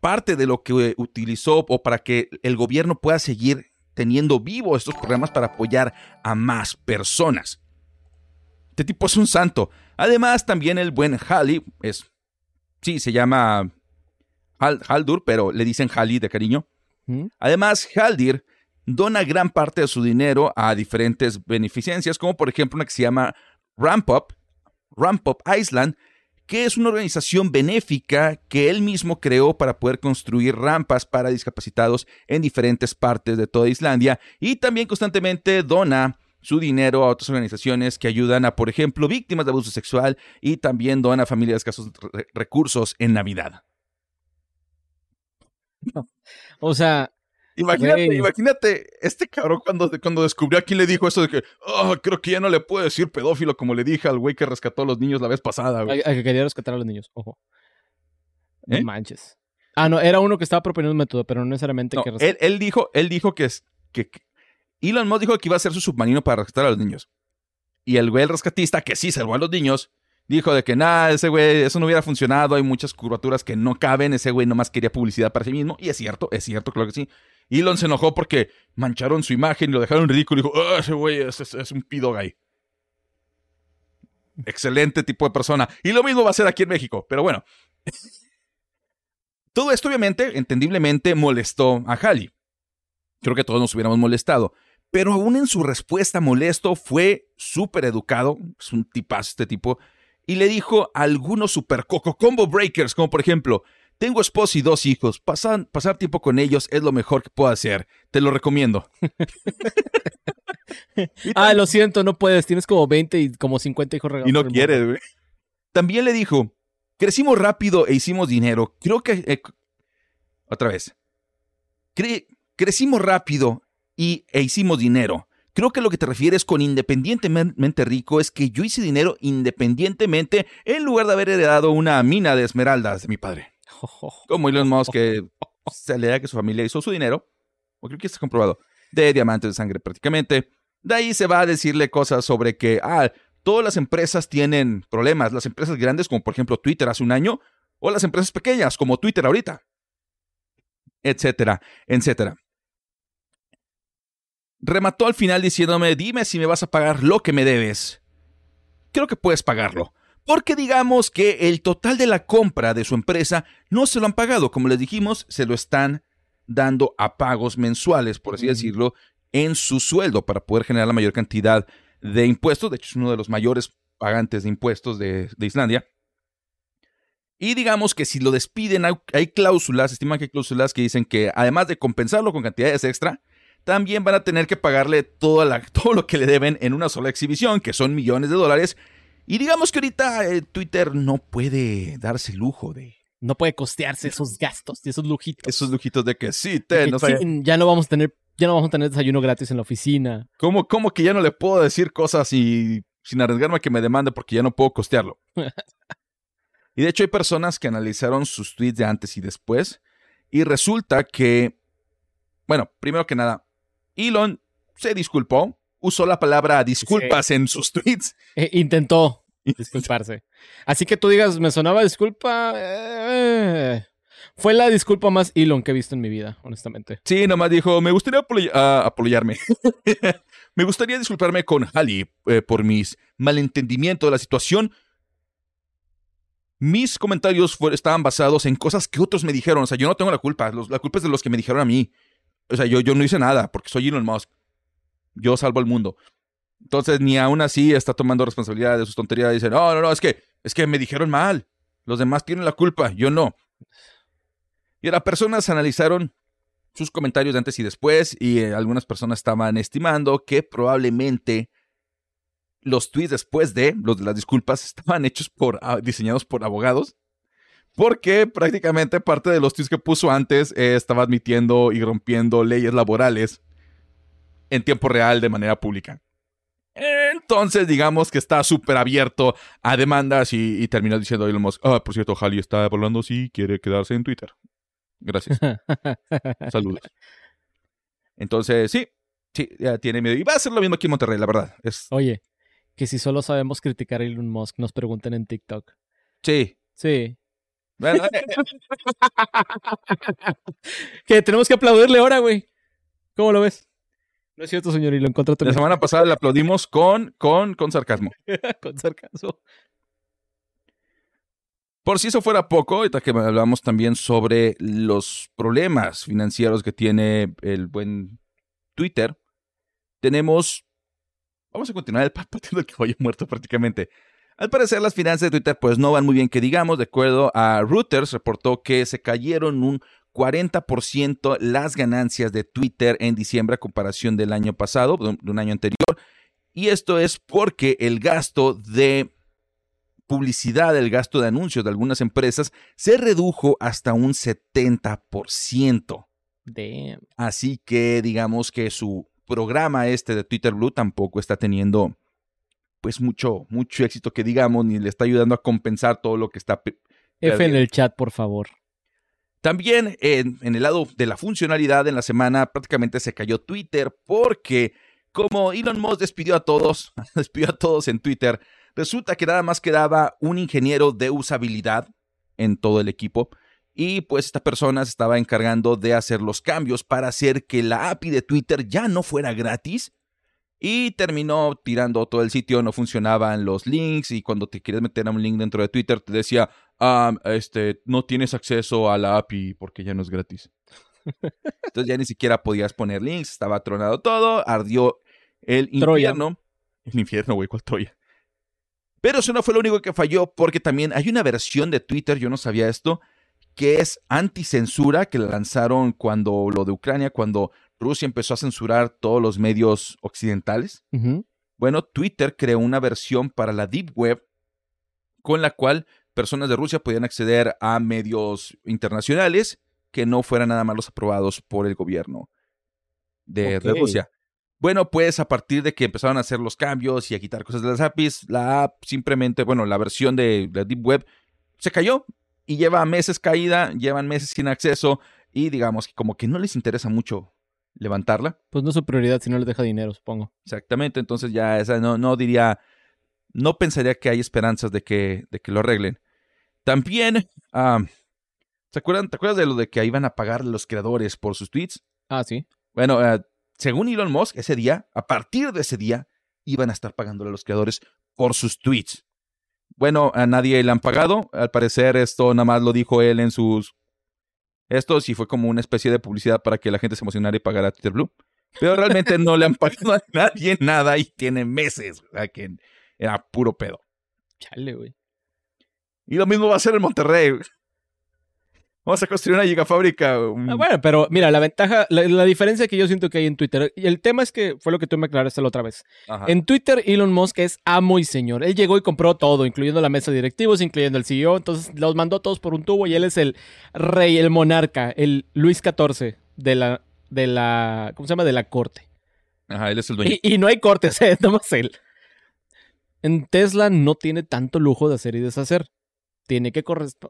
parte de lo que utilizó o para que el gobierno pueda seguir teniendo vivo estos programas para apoyar a más personas. Este tipo es un santo. Además, también el buen Halley es. Sí, se llama Hal- Haldur, pero le dicen Halley de cariño. ¿Mm? Además, Haldir dona gran parte de su dinero a diferentes beneficencias, como por ejemplo una que se llama Ramp Up, Ramp Up Iceland, que es una organización benéfica que él mismo creó para poder construir rampas para discapacitados en diferentes partes de toda Islandia y también constantemente dona su dinero a otras organizaciones que ayudan a, por ejemplo, víctimas de abuso sexual y también dona a familias de escasos re- recursos en Navidad. O sea, Imagínate, imagínate, este cabrón cuando, cuando descubrió a quién le dijo eso de que, "Ah, creo que ya no le puedo decir pedófilo como le dije al güey que rescató a los niños la vez pasada, güey. al que quería rescatar a los niños. Ojo. No ¿Eh? manches. Ah, no, era uno que estaba proponiendo un método, pero no necesariamente No, que él, él dijo, él dijo que, es, que que- Elon Musk dijo que iba a ser su submarino para rescatar a los niños. Y el güey, el rescatista, que sí salvó a los niños, dijo de que nada, ese güey, eso no hubiera funcionado, hay muchas curvaturas que no caben, ese güey nomás quería publicidad para sí mismo. Y es cierto, es cierto, claro que sí. Elon se enojó porque mancharon su imagen y lo dejaron ridículo y dijo, "Ah, ese güey es, es- un pido gay. Excelente tipo de persona. Y lo mismo va a ser aquí en México, pero bueno. Todo esto, obviamente, entendiblemente, molestó a Halley. Creo que todos nos hubiéramos molestado. Pero aún en su respuesta molesto, fue súper educado. Es un tipazo este tipo. Y le dijo algunos super coco combo breakers, como por ejemplo, tengo esposo y dos hijos. Pasar, pasar tiempo con ellos es lo mejor que puedo hacer. Te lo recomiendo. Ah, lo siento, no puedes. Tienes como 20 y como 50 hijos regados. Y no por el quiere, mundo. güey. También le dijo, crecimos rápido e hicimos dinero. Creo que... eh, otra vez. Cre- crecimos rápido y, e hicimos dinero. Creo que lo que te refieres con independientemente rico es que yo hice dinero independientemente en lugar de haber heredado una mina de esmeraldas de mi padre. Como Elon Musk que se le da que su familia hizo su dinero, o creo que está comprobado, de diamantes de sangre prácticamente. De ahí se va a decirle cosas sobre que, ah, todas las empresas tienen problemas. Las empresas grandes, como por ejemplo Twitter hace un año, o las empresas pequeñas, como Twitter ahorita. Etcétera, etcétera. Remató al final diciéndome, dime si me vas a pagar lo que me debes. Creo que puedes pagarlo. Porque digamos que el total de la compra de su empresa no se lo han pagado. Como les dijimos, se lo están dando a pagos mensuales, por así decirlo, en su sueldo para poder generar la mayor cantidad de impuestos. De hecho, es uno de los mayores pagantes de impuestos de, de Islandia. Y digamos que si lo despiden, hay, hay cláusulas, estiman que hay cláusulas que dicen que además de compensarlo con cantidades extra, también van a tener que pagarle toda la- todo lo que le deben en una sola exhibición, que son millones de dólares. Y digamos que ahorita eh, Twitter no puede darse el lujo de No puede costearse esos gastos y esos lujitos. esos lujitos de que sí, te, que, no sé, "Chin, ya no vamos a tener, ya no vamos a tener desayuno gratis en la oficina. ¿cómo, cómo que ya no le puedo decir cosas y sin arriesgarme a que me demande porque ya no puedo costearlo? y de hecho hay personas que analizaron sus tweets de antes y después y resulta que, bueno, primero que nada, Elon se disculpó, usó la palabra disculpas en sus tweets. Eh, intentó disculparse. Así que tú digas, me sonaba disculpa. eh, fue la disculpa más Elon que he visto en mi vida, honestamente. Sí, nomás dijo, me gustaría ah, apoyarme. me gustaría disculparme con Halley eh, por mis malentendimientos de la situación. Mis comentarios estaban basados en cosas que otros me dijeron. O sea, yo no tengo la culpa. Los- la culpa es de los que me dijeron a mí. O sea, yo, yo no hice nada porque soy Elon Musk. Yo salvo al mundo. Entonces, ni aún así está tomando responsabilidad de sus tonterías. Dice, no, no, no, es que, es que me dijeron mal. Los demás tienen la culpa, yo no. Y las personas analizaron sus comentarios de antes y después y eh, algunas personas estaban estimando que probablemente los tweets después de los de las disculpas estaban hechos por ah, diseñados por abogados porque prácticamente parte de los tweets que puso antes eh, estaba admitiendo y rompiendo leyes laborales en tiempo real de manera pública. Entonces, digamos que está súper abierto a demandas y, y terminó diciendo Elon Musk, ah, por cierto, Halley está hablando si quiere quedarse en Twitter. Gracias. Saludos. Entonces, sí, sí, ya tiene miedo. Y va a ser lo mismo aquí en Monterrey, la verdad. Es, Oye, que si solo sabemos criticar a Elon Musk, nos pregunten en TikTok. sí. Sí. Bueno, eh, Que tenemos que aplaudirle ahora, güey. ¿Cómo lo ves? No es cierto, señor Elon, contrato la semana pasada le aplaudimos con, con, con sarcasmo. con sarcasmo. Por si eso fuera poco, ahorita que hablamos también sobre los problemas financieros que tiene el buen Twitter, tenemos. Vamos a continuar el patín del caballo muerto prácticamente. Al parecer, las finanzas de Twitter pues no van muy bien que digamos. De acuerdo a Reuters, reportó que se cayeron un 40% las ganancias de Twitter en diciembre a comparación del año pasado, de un, año anterior. Y esto es porque el gasto de publicidad, el gasto de anuncios de algunas empresas se redujo hasta un 70%. Damn. Así que digamos que su programa este de Twitter Blue tampoco está teniendo pues mucho, mucho éxito que digamos, ni le está ayudando a compensar todo lo que está... F en el chat, por favor. También en, el lado de la funcionalidad en la semana prácticamente se cayó Twitter porque como Elon Musk despidió a todos, despidió a todos en Twitter, resulta que nada más quedaba un ingeniero de usabilidad en todo el equipo y pues esta persona se estaba encargando de hacer los cambios para hacer que la API de Twitter ya no fuera gratis y terminó tirando todo el sitio, no funcionaban los links y cuando te quieres meter a un link dentro de Twitter te decía, ah, este, no tienes acceso a la API porque ya no es gratis. Entonces ya ni siquiera podías poner links, estaba tronado todo, ardió el Troya. infierno. El infierno, güey, ¿cuál Troya? Pero eso no fue lo único que falló, porque también hay una versión de Twitter, yo no sabía esto, que es anticensura, que la lanzaron cuando lo de Ucrania, cuando Rusia empezó a censurar todos los medios occidentales. Bueno, Twitter creó una versión para la Deep Web con la cual personas de Rusia podían acceder a medios internacionales que no fueran nada más los aprobados por el gobierno de. Rusia. Bueno, pues a partir de que empezaron a hacer los cambios y a quitar cosas de las APIs, la app simplemente, bueno, la versión de la Deep Web se cayó y lleva meses caída, llevan meses sin acceso y digamos que como que no les interesa mucho levantarla. Pues no es su prioridad si no les deja dinero, supongo. Exactamente, entonces ya esa no, no diría, no pensaría que hay esperanzas de que, de que lo arreglen. También, ¿se acuerdan, ¿te acuerdas de lo de que iban a pagar los creadores por sus tweets? Ah, sí. Bueno, ah, según Elon Musk, ese día, a partir de ese día, iban a estar pagándole a los creadores por sus tweets. Bueno, a nadie le han pagado. Al parecer, esto nada más lo dijo él en sus. Esto sí fue como una especie de publicidad para que la gente se emocionara y pagara a Twitter Blue. Pero realmente no le han pagado a nadie nada y tiene meses. O sea, que era puro pedo. Chale, güey. Y lo mismo va a ser en Monterrey. Vamos a construir una gigafábrica. un- Ah, bueno, pero mira, la ventaja, la, la diferencia que yo siento que hay en Twitter, y el tema es que fue lo que tú me aclaraste la otra vez. Ajá. En Twitter, Elon Musk es amo y señor. Él llegó y compró todo, incluyendo la mesa de directivos, incluyendo el CEO. Entonces los mandó todos por un tubo y él es el rey, el monarca, el Luis XIV de la, de la, ¿cómo se llama? De la corte. Ajá, él es el dueño. Y, y no hay corte, o sea, nomás él. En Tesla no tiene tanto lujo de hacer y deshacer. Tiene que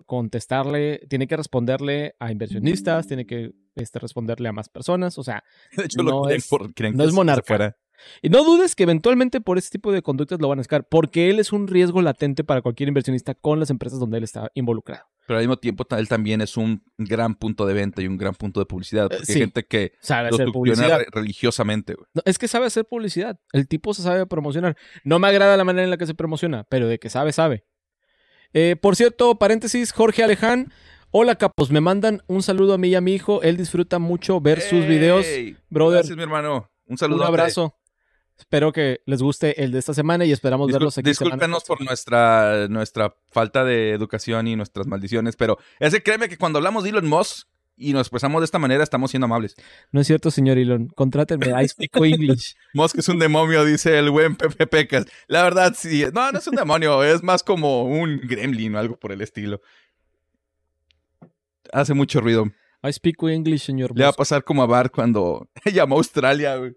contestarle, tiene que responderle a inversionistas, tiene que este, responderle a más personas. O sea, De hecho, no lo es- por- quieren no que es monarca. fuera. Y no dudes que eventualmente por ese tipo de conductas lo van a sacar, porque él es un riesgo latente para cualquier inversionista con las empresas donde él está involucrado. Pero al mismo tiempo, él también es un gran punto de venta y un gran punto de publicidad. Porque sí. hay gente que Sabe lo hacer publicidad. re- religiosamente. No, es que sabe hacer publicidad. El tipo se sabe promocionar. No me agrada la manera en la que se promociona, pero de que sabe, sabe. Eh, por cierto, paréntesis, Jorge Aleján. Hola, capos. Me mandan un saludo a mí y a mi hijo. Él disfruta mucho ver sus videos. Brother. Gracias, mi hermano. Un saludo. Un abrazo. Espero que les guste el de esta semana y esperamos verlos aquí. Discúlpenos por nuestra, nuestra falta de educación y nuestras maldiciones, pero es que créeme que cuando hablamos de Elon Musk y nos expresamos de esta manera, estamos siendo amables. No es cierto, señor Elon. Contrátenme. I speak English. Musk es un demonio, dice el buen Pepe Pecas. La verdad, sí. No, no es un demonio, es más como un gremlin o algo por el estilo. Hace mucho ruido. I speak English, señor. Le va a Musk. pasar como a Bart cuando llamó a Australia. güey.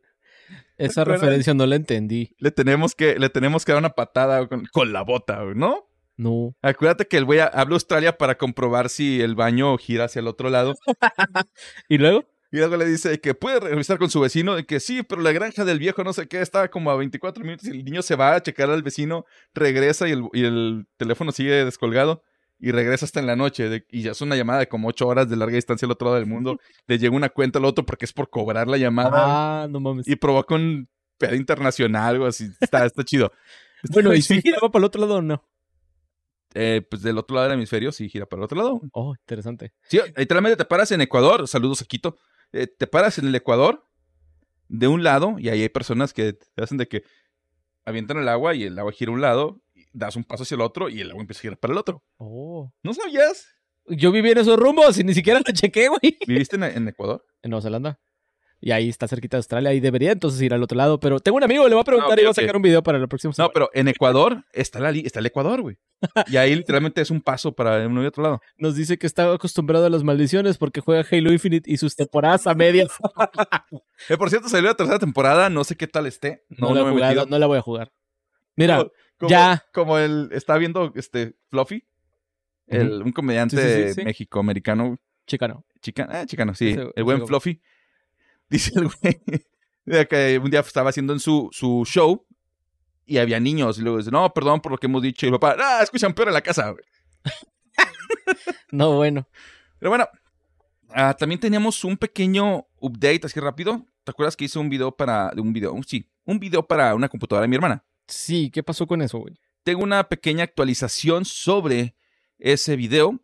Esa referencia no la entendí. Le tenemos que, le tenemos que dar una patada con, con la bota, güey, ¿no? No. Acuérdate que el güey habla a Australia para comprobar si el baño gira hacia el otro lado. ¿Y luego? Y luego le dice que puede revisar con su vecino, de que sí, pero la granja del viejo no sé qué está como a 24 minutos y el niño se va a checar al vecino, regresa y el, y el teléfono sigue descolgado y regresa hasta en la noche de- y ya es una llamada de como 8 horas de larga distancia al otro lado del mundo. Le llega una cuenta al otro porque es por cobrar la llamada Ah, no mames. y provoca un pedo internacional o así. Está, está chido. Bueno, ¿y si giraba para el otro lado o no? Eh, pues del otro lado del hemisferio sí gira para el otro lado. Oh, interesante. Sí, literalmente te paras en Ecuador, saludos a Quito, eh, te paras en el Ecuador de un lado y ahí hay personas que te hacen de que avientan el agua y el agua gira a un lado, y das un paso hacia el otro y el agua empieza a girar para el otro. Oh. ¿No sabías? Yo viví en esos rumbos y ni siquiera la chequé, güey. ¿Viviste en, en Ecuador? En Nueva Zelanda. Y ahí está cerquita de Australia. Y debería entonces ir al otro lado. Pero tengo un amigo, le voy a preguntar Ah, y va a ok. sacar un video para la próxima No, semana. pero en Ecuador está, la, está el Ecuador, güey. Y ahí literalmente es un paso para uno y otro lado. Nos dice que está acostumbrado a las maldiciones porque juega Halo Infinite y sus temporadas a medias. Eh, por cierto, salió la tercera temporada, no sé qué tal esté. No, No, la no he jugado, no la voy a jugar. Mira, Como- como- ya. Como el está viendo este Fluffy, el, un comediante Sí, sí, sí. Mexicoamericano, chicano. chicano, ah, chicano, sí, Ese- el buen. Fluffy. Dice el güey que un día estaba haciendo en su, su show y había niños y luego dice, no, perdón por lo que hemos dicho. Y el papá, ah, escuchan peor en la casa. güey". No, bueno. Pero bueno, ah, también teníamos un pequeño update así rápido. ¿Te acuerdas que hice un video para, un video, sí, un video para una computadora de mi hermana? Sí, ¿qué pasó con eso, güey? tengo una pequeña actualización sobre ese video.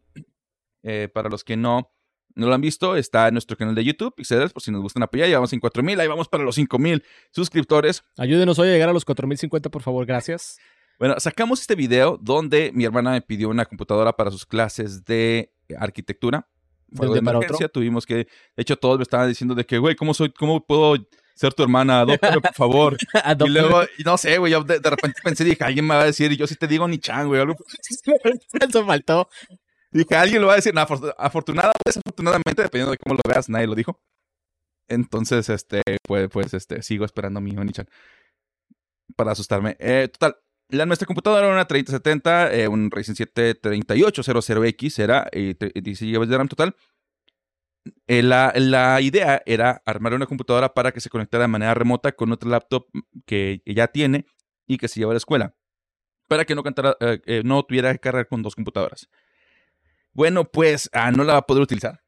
Eh, para los que no, no lo han visto, está en nuestro canal de YouTube, Pixelers, por si nos gustan apoyar. Ya vamos en 4000, ahí vamos para los 5000 suscriptores. Ayúdenos hoy a llegar a los 4050, por favor. Gracias. Bueno, sacamos este video donde mi hermana me pidió una computadora para sus clases de arquitectura. Fue ¿De para emergencia, tuvimos que, de hecho, todos me estaban diciendo de que, güey, ¿cómo soy, cómo puedo ser tu hermana? Adóptame, por favor. Y luego, no sé, güey, yo de, de repente pensé, dije, alguien me va a decir, y yo sí te digo ni chan, güey, algo Eso faltó. Dije, alguien lo va a decir, no, afor- afortunada o desafortunadamente, dependiendo de cómo lo veas, nadie lo dijo. Entonces, este, pues, pues, este, sigo esperando a mi Oni-chan para asustarme. Eh, total, la nuestra computadora era una 3070, eh, un Ryzen 7 3800X, era eh, tre- 16 GB de RAM total. Eh, la, la idea era armar una computadora para que se conectara de manera remota con otra laptop que ya tiene y que se lleva a la escuela. Para que no, cantara, eh, eh, no tuviera que cargar con dos computadoras. Bueno, pues ah, no la va a poder utilizar.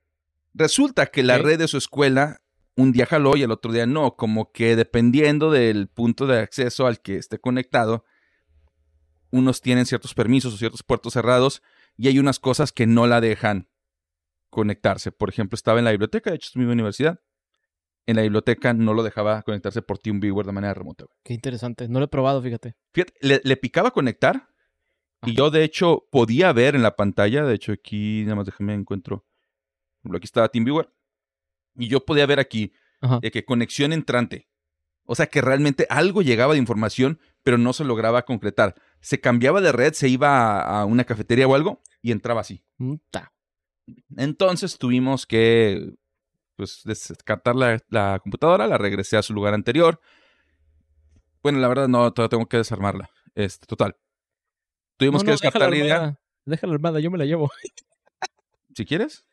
Resulta que la red de su escuela un día jaló y el otro día no. Como que dependiendo del punto de acceso al que esté conectado, unos tienen ciertos permisos o ciertos puertos cerrados y hay unas cosas que no la dejan conectarse. Por ejemplo, estaba en la biblioteca, de hecho es mi universidad. En la biblioteca no lo dejaba conectarse por TeamViewer de manera remota. Qué interesante. No lo he probado, fíjate. Fíjate, le, le picaba conectar y yo de hecho podía ver en la pantalla, de hecho aquí, nada más déjame encuentro, aquí estaba TeamViewer y yo podía ver aquí de que conexión entrante. O sea que realmente algo llegaba de información, pero no se lograba concretar. Se cambiaba de red, se iba a, a una cafetería o algo y entraba así. Entonces tuvimos que pues, descartar la, la computadora, la regresé a su lugar anterior. Bueno, la verdad no, todavía tengo que desarmarla. Este, total. Tuvimos No, que no, descartar la idea. armada. Déjala armada, yo me la llevo. Si quieres.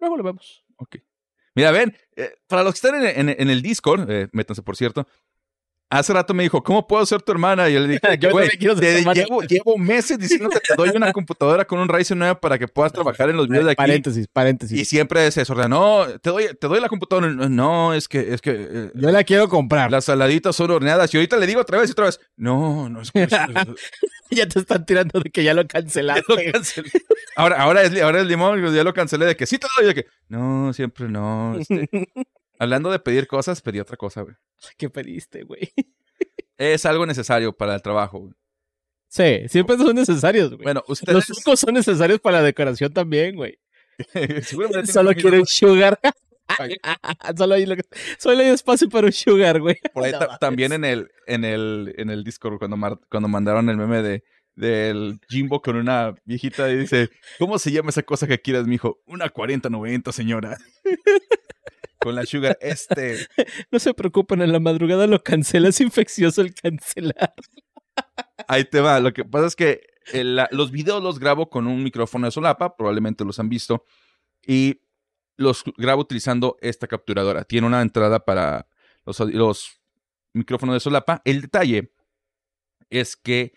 Luego lo vemos. Ok. Mira, ven, eh, para los que están en, en- en el Discord, eh, métanse por cierto, Hace rato me dijo, ¿cómo puedo ser tu hermana? Y yo le dije, Yo güey, te- tu hermana". llevo, llevo meses diciéndote que te doy una computadora con un Ryzen 9 para que puedas trabajar en los videos de aquí. Paréntesis, paréntesis. Y siempre se desordena, no, te doy, te doy la computadora. No, es que, es que eh, Yo la quiero comprar. las saladitas son horneadas. Y ahorita le digo otra vez y otra vez, no, no es que ya te están tirando de que ya lo cancelaste. lo cancelé. Ahora, ahora es, ahora es limón, ya lo cancelé de que sí te doy, de que no, siempre no. este. Hablando de pedir cosas, pedí otra cosa, güey. ¿Qué pediste, güey? Es algo necesario para el trabajo. güey. Sí, siempre son necesarios, güey. Bueno, Los ustedes trucos son necesarios para la decoración también, güey. seguramente Solo tienen quieren sugar. Solo, hay que- solo hay espacio para un sugar, güey. Por ahí también en el, en el, en el Discord, cuando, mar- cuando mandaron el meme de del Jimbo con una viejita y dice, ¿cómo se llama esa cosa que quieras, mijo? Una 4090, señora. Con la sugar, este. No se preocupen, en la madrugada lo cancela. Es infeccioso el cancelar. Ahí te va. Lo que pasa es que el- la- los videos los grabo con un micrófono de solapa, probablemente los han visto, y los grabo utilizando esta capturadora. Tiene una entrada para los, los micrófonos de solapa. El detalle es que,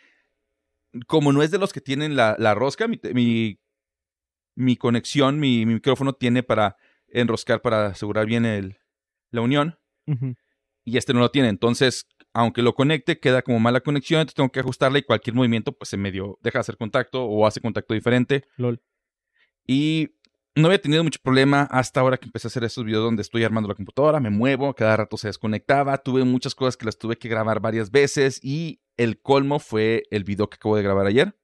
como no es de los que tienen la, la rosca, mi, mi, mi conexión, mi, mi micrófono tiene para enroscar para asegurar bien el, la unión y este no lo tiene. Entonces, aunque lo conecte, queda como mala conexión, entonces tengo que ajustarla y cualquier movimiento, pues se medio deja de hacer contacto o hace contacto diferente. Lol. Y no había tenido mucho problema hasta ahora que empecé a hacer estos videos donde estoy armando la computadora, me muevo, cada rato se desconectaba, tuve muchas cosas que las tuve que grabar varias veces y el colmo fue el video que acabo de grabar ayer,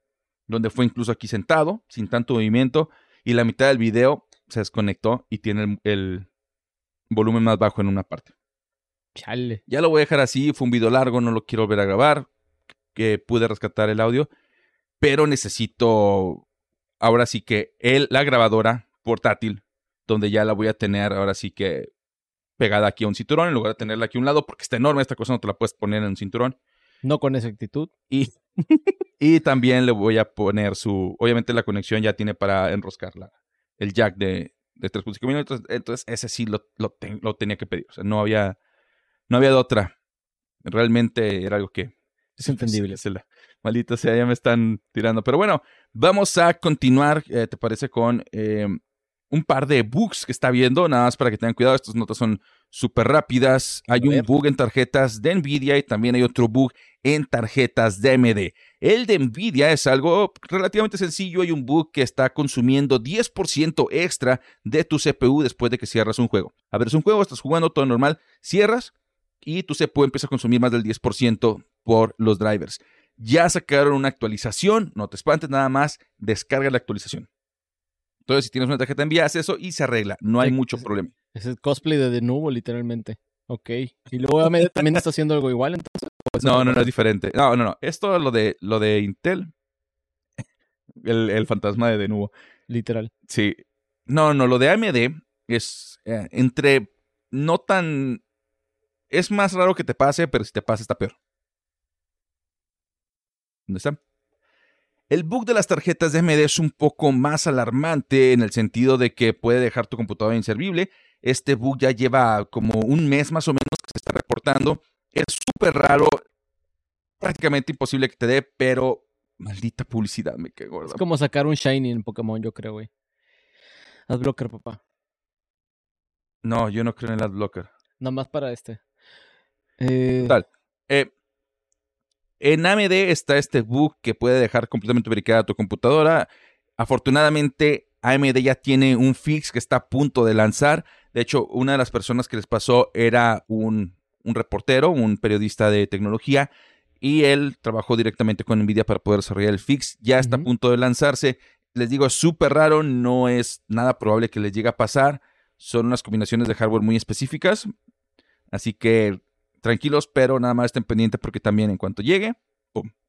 donde fue incluso aquí sentado, sin tanto movimiento, y la mitad del video se desconectó y tiene el, el volumen más bajo en una parte. Chale. Ya lo voy a dejar así, fue un video largo, no lo quiero volver a grabar, que pude rescatar el audio, pero necesito ahora sí que el, la grabadora portátil, donde ya la voy a tener ahora sí que pegada aquí a un cinturón, en lugar de tenerla aquí a un lado, porque está enorme, esta cosa no te la puedes poner en un cinturón. No con esa actitud. Y, y también le voy a poner su, obviamente la conexión ya tiene para enroscarla, el jack de, de 3.5 minutos, entonces ese sí lo, lo, ten- lo tenía que pedir, o sea, no había, no había de otra. Realmente era algo que... Es entendible. Se la- maldita sea, ya me están tirando. Pero bueno, vamos a continuar, eh, ¿te parece? Con eh, un par de bugs que está viendo, nada más para que tengan cuidado, estas notas son súper rápidas. Hay un bug en tarjetas de Nvidia y también hay otro bug en tarjetas de AMD. El de Nvidia es algo relativamente sencillo. Hay un bug que está consumiendo 10% extra de tu CPU después de que cierras un juego. A ver, es un juego, estás jugando todo normal, cierras y tu CPU empieza a consumir más del 10% por los drivers. Ya sacaron una actualización, no te espantes nada más, descarga la actualización. Entonces, si tienes una tarjeta NVIDIA, haz eso y se arregla. No hay Sí, mucho sí. problema. Es el cosplay de de nuevo, literalmente. Ok. Y luego AMD también está haciendo algo igual, entonces. ¿O es No, no, no es diferente. No, no, no. Esto lo de lo de Intel. El, el fantasma de de nuevo. Literal. Sí. No, no, lo de AMD es eh, entre no tan. Es más raro que te pase, pero si te pasa está peor. ¿Dónde está? El bug de las tarjetas de AMD es un poco más alarmante en el sentido de que puede dejar tu computadora inservible. Este bug ya lleva como un mes más o menos que se está reportando. Es súper raro, prácticamente imposible que te dé, pero maldita publicidad, me quedo gorda. Es como sacar un Shiny en Pokémon, yo creo, güey. Haz blocker, papá. No, yo no creo en el adblocker. Nada más para este. Eh, Tal. Eh, en AMD está este bug que puede dejar completamente ubicada tu computadora. Afortunadamente, AMD ya tiene un fix que está a punto de lanzar. De hecho, una de las personas que les pasó era un, un reportero, un periodista de tecnología, y él trabajó directamente con Nvidia para poder desarrollar el fix. Ya está a punto de lanzarse. Les digo, es súper raro, no es nada probable que les llegue a pasar. Son unas combinaciones de hardware muy específicas. Así que tranquilos, pero nada más estén pendientes porque también en cuanto llegue,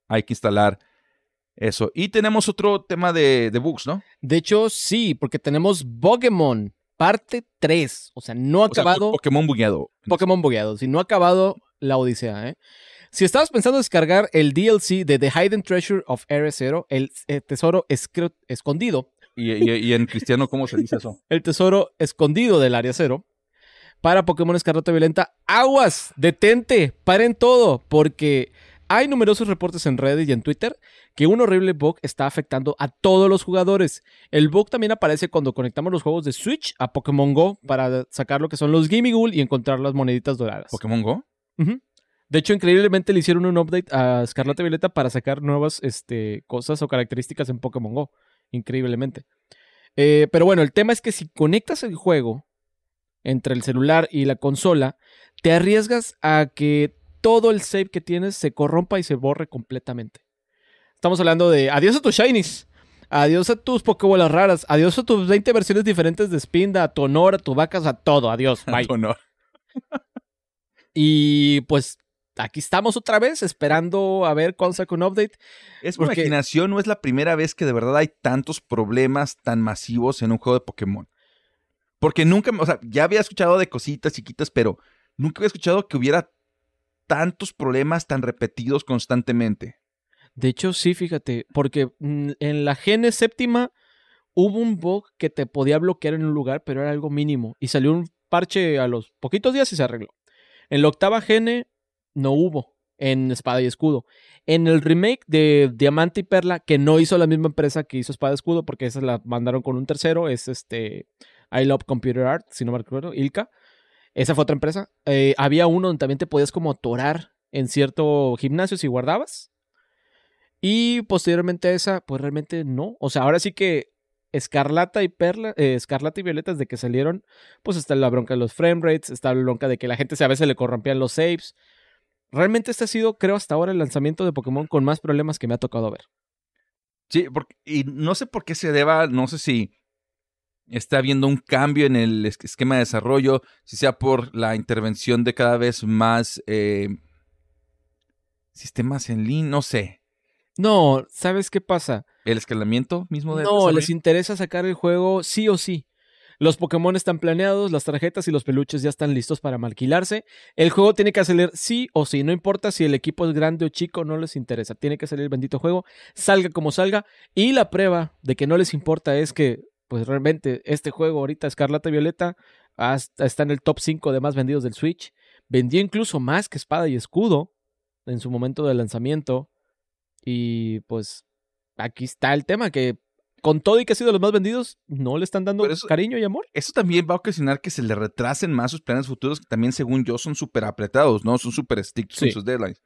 hay que instalar eso. Y tenemos otro tema de, de bugs, ¿no? De hecho, sí, porque tenemos Pokémon, parte 3. O sea, no ha O sea, acabado. Pokémon bugueado. Pokémon bugueados y no ha acabado la odisea, ¿eh? Si estabas pensando descargar el DLC de The Hidden Treasure of R0, el eh, tesoro escondido, Y, y- y en cristiano, ¿cómo se dice eso? el tesoro escondido del área cero, para Pokémon Escarlata Violenta. Aguas, detente, paren todo, porque hay numerosos reportes en Reddit y en Twitter que un horrible bug está afectando a todos los jugadores. El bug también aparece cuando conectamos los juegos de Switch a Pokémon Go para sacar lo que son los Gimme Ghoul y encontrar las moneditas doradas. ¿Pokémon Go? De hecho, increíblemente le hicieron un update a Escarlata Violeta para sacar nuevas este, cosas o características en Pokémon Go. Increíblemente. Eh, pero bueno, el tema es que si conectas el juego entre el celular y la consola, te arriesgas a que todo el save que tienes se corrompa y se borre completamente. Estamos hablando de adiós a tus shinies, adiós a tus Pokébolas raras, adiós a tus 20 versiones diferentes de Spinda, a tu honor, a tu vacas, a todo. Adiós, bye. No. Y pues aquí estamos otra vez esperando a ver cuándo saca un update. Es Porque- imaginación, no es la primera vez que de verdad hay tantos problemas tan masivos en un juego de Pokémon. Porque nunca, o sea, ya había escuchado de cositas chiquitas, pero nunca había escuchado que hubiera tantos problemas tan repetidos constantemente. De hecho, sí, fíjate, porque mm, en la Gene séptima hubo un bug que te podía bloquear en un lugar, pero era algo mínimo. Y salió un parche a los poquitos días y se arregló. En la octava Gene no hubo en Espada y Escudo. En el remake de Diamante y Perla, que no hizo la misma empresa que hizo Espada y Escudo, porque esa la mandaron con un tercero, es este I Love Computer Art, si no me recuerdo, Ilka. Esa fue otra empresa. Eh, había uno donde también te podías como atorar en cierto gimnasio si guardabas. Y posteriormente a esa, pues realmente no. O sea, ahora sí que Escarlata y Perla, eh, Escarlata y Violeta, desde que salieron, pues está la bronca de los frame rates, está la bronca de que la gente a veces le corrompían los saves. Realmente este ha sido, creo, hasta ahora el lanzamiento de Pokémon con más problemas que me ha tocado ver. Sí, porque, y no sé por qué se deba, no sé si está habiendo un cambio en el es- esquema de desarrollo, si sea por la intervención de cada vez más eh, sistemas en línea, no sé. No, ¿sabes qué pasa? El escalamiento mismo de No, les interesa sacar el juego sí o sí. Los Pokémon están planeados, las tarjetas y los peluches ya están listos para alquilarse. El juego tiene que salir sí o sí. No importa si el equipo es grande o chico, no les interesa. Tiene que salir el bendito juego, salga como salga. Y la prueba de que no les importa es que, pues realmente, este juego ahorita, Escarlata y Violeta, hasta está en el top 5 de más vendidos del Switch. Vendió incluso más que Espada y Escudo en su momento de lanzamiento. Y pues aquí está el tema, que con todo y que ha sido de los más vendidos, no le están dando eso- cariño y amor. Eso también va a ocasionar que se le retrasen más sus planes futuros, que también, según yo, son súper apretados, ¿no? Son súper estrictos Sí. en sus deadlines.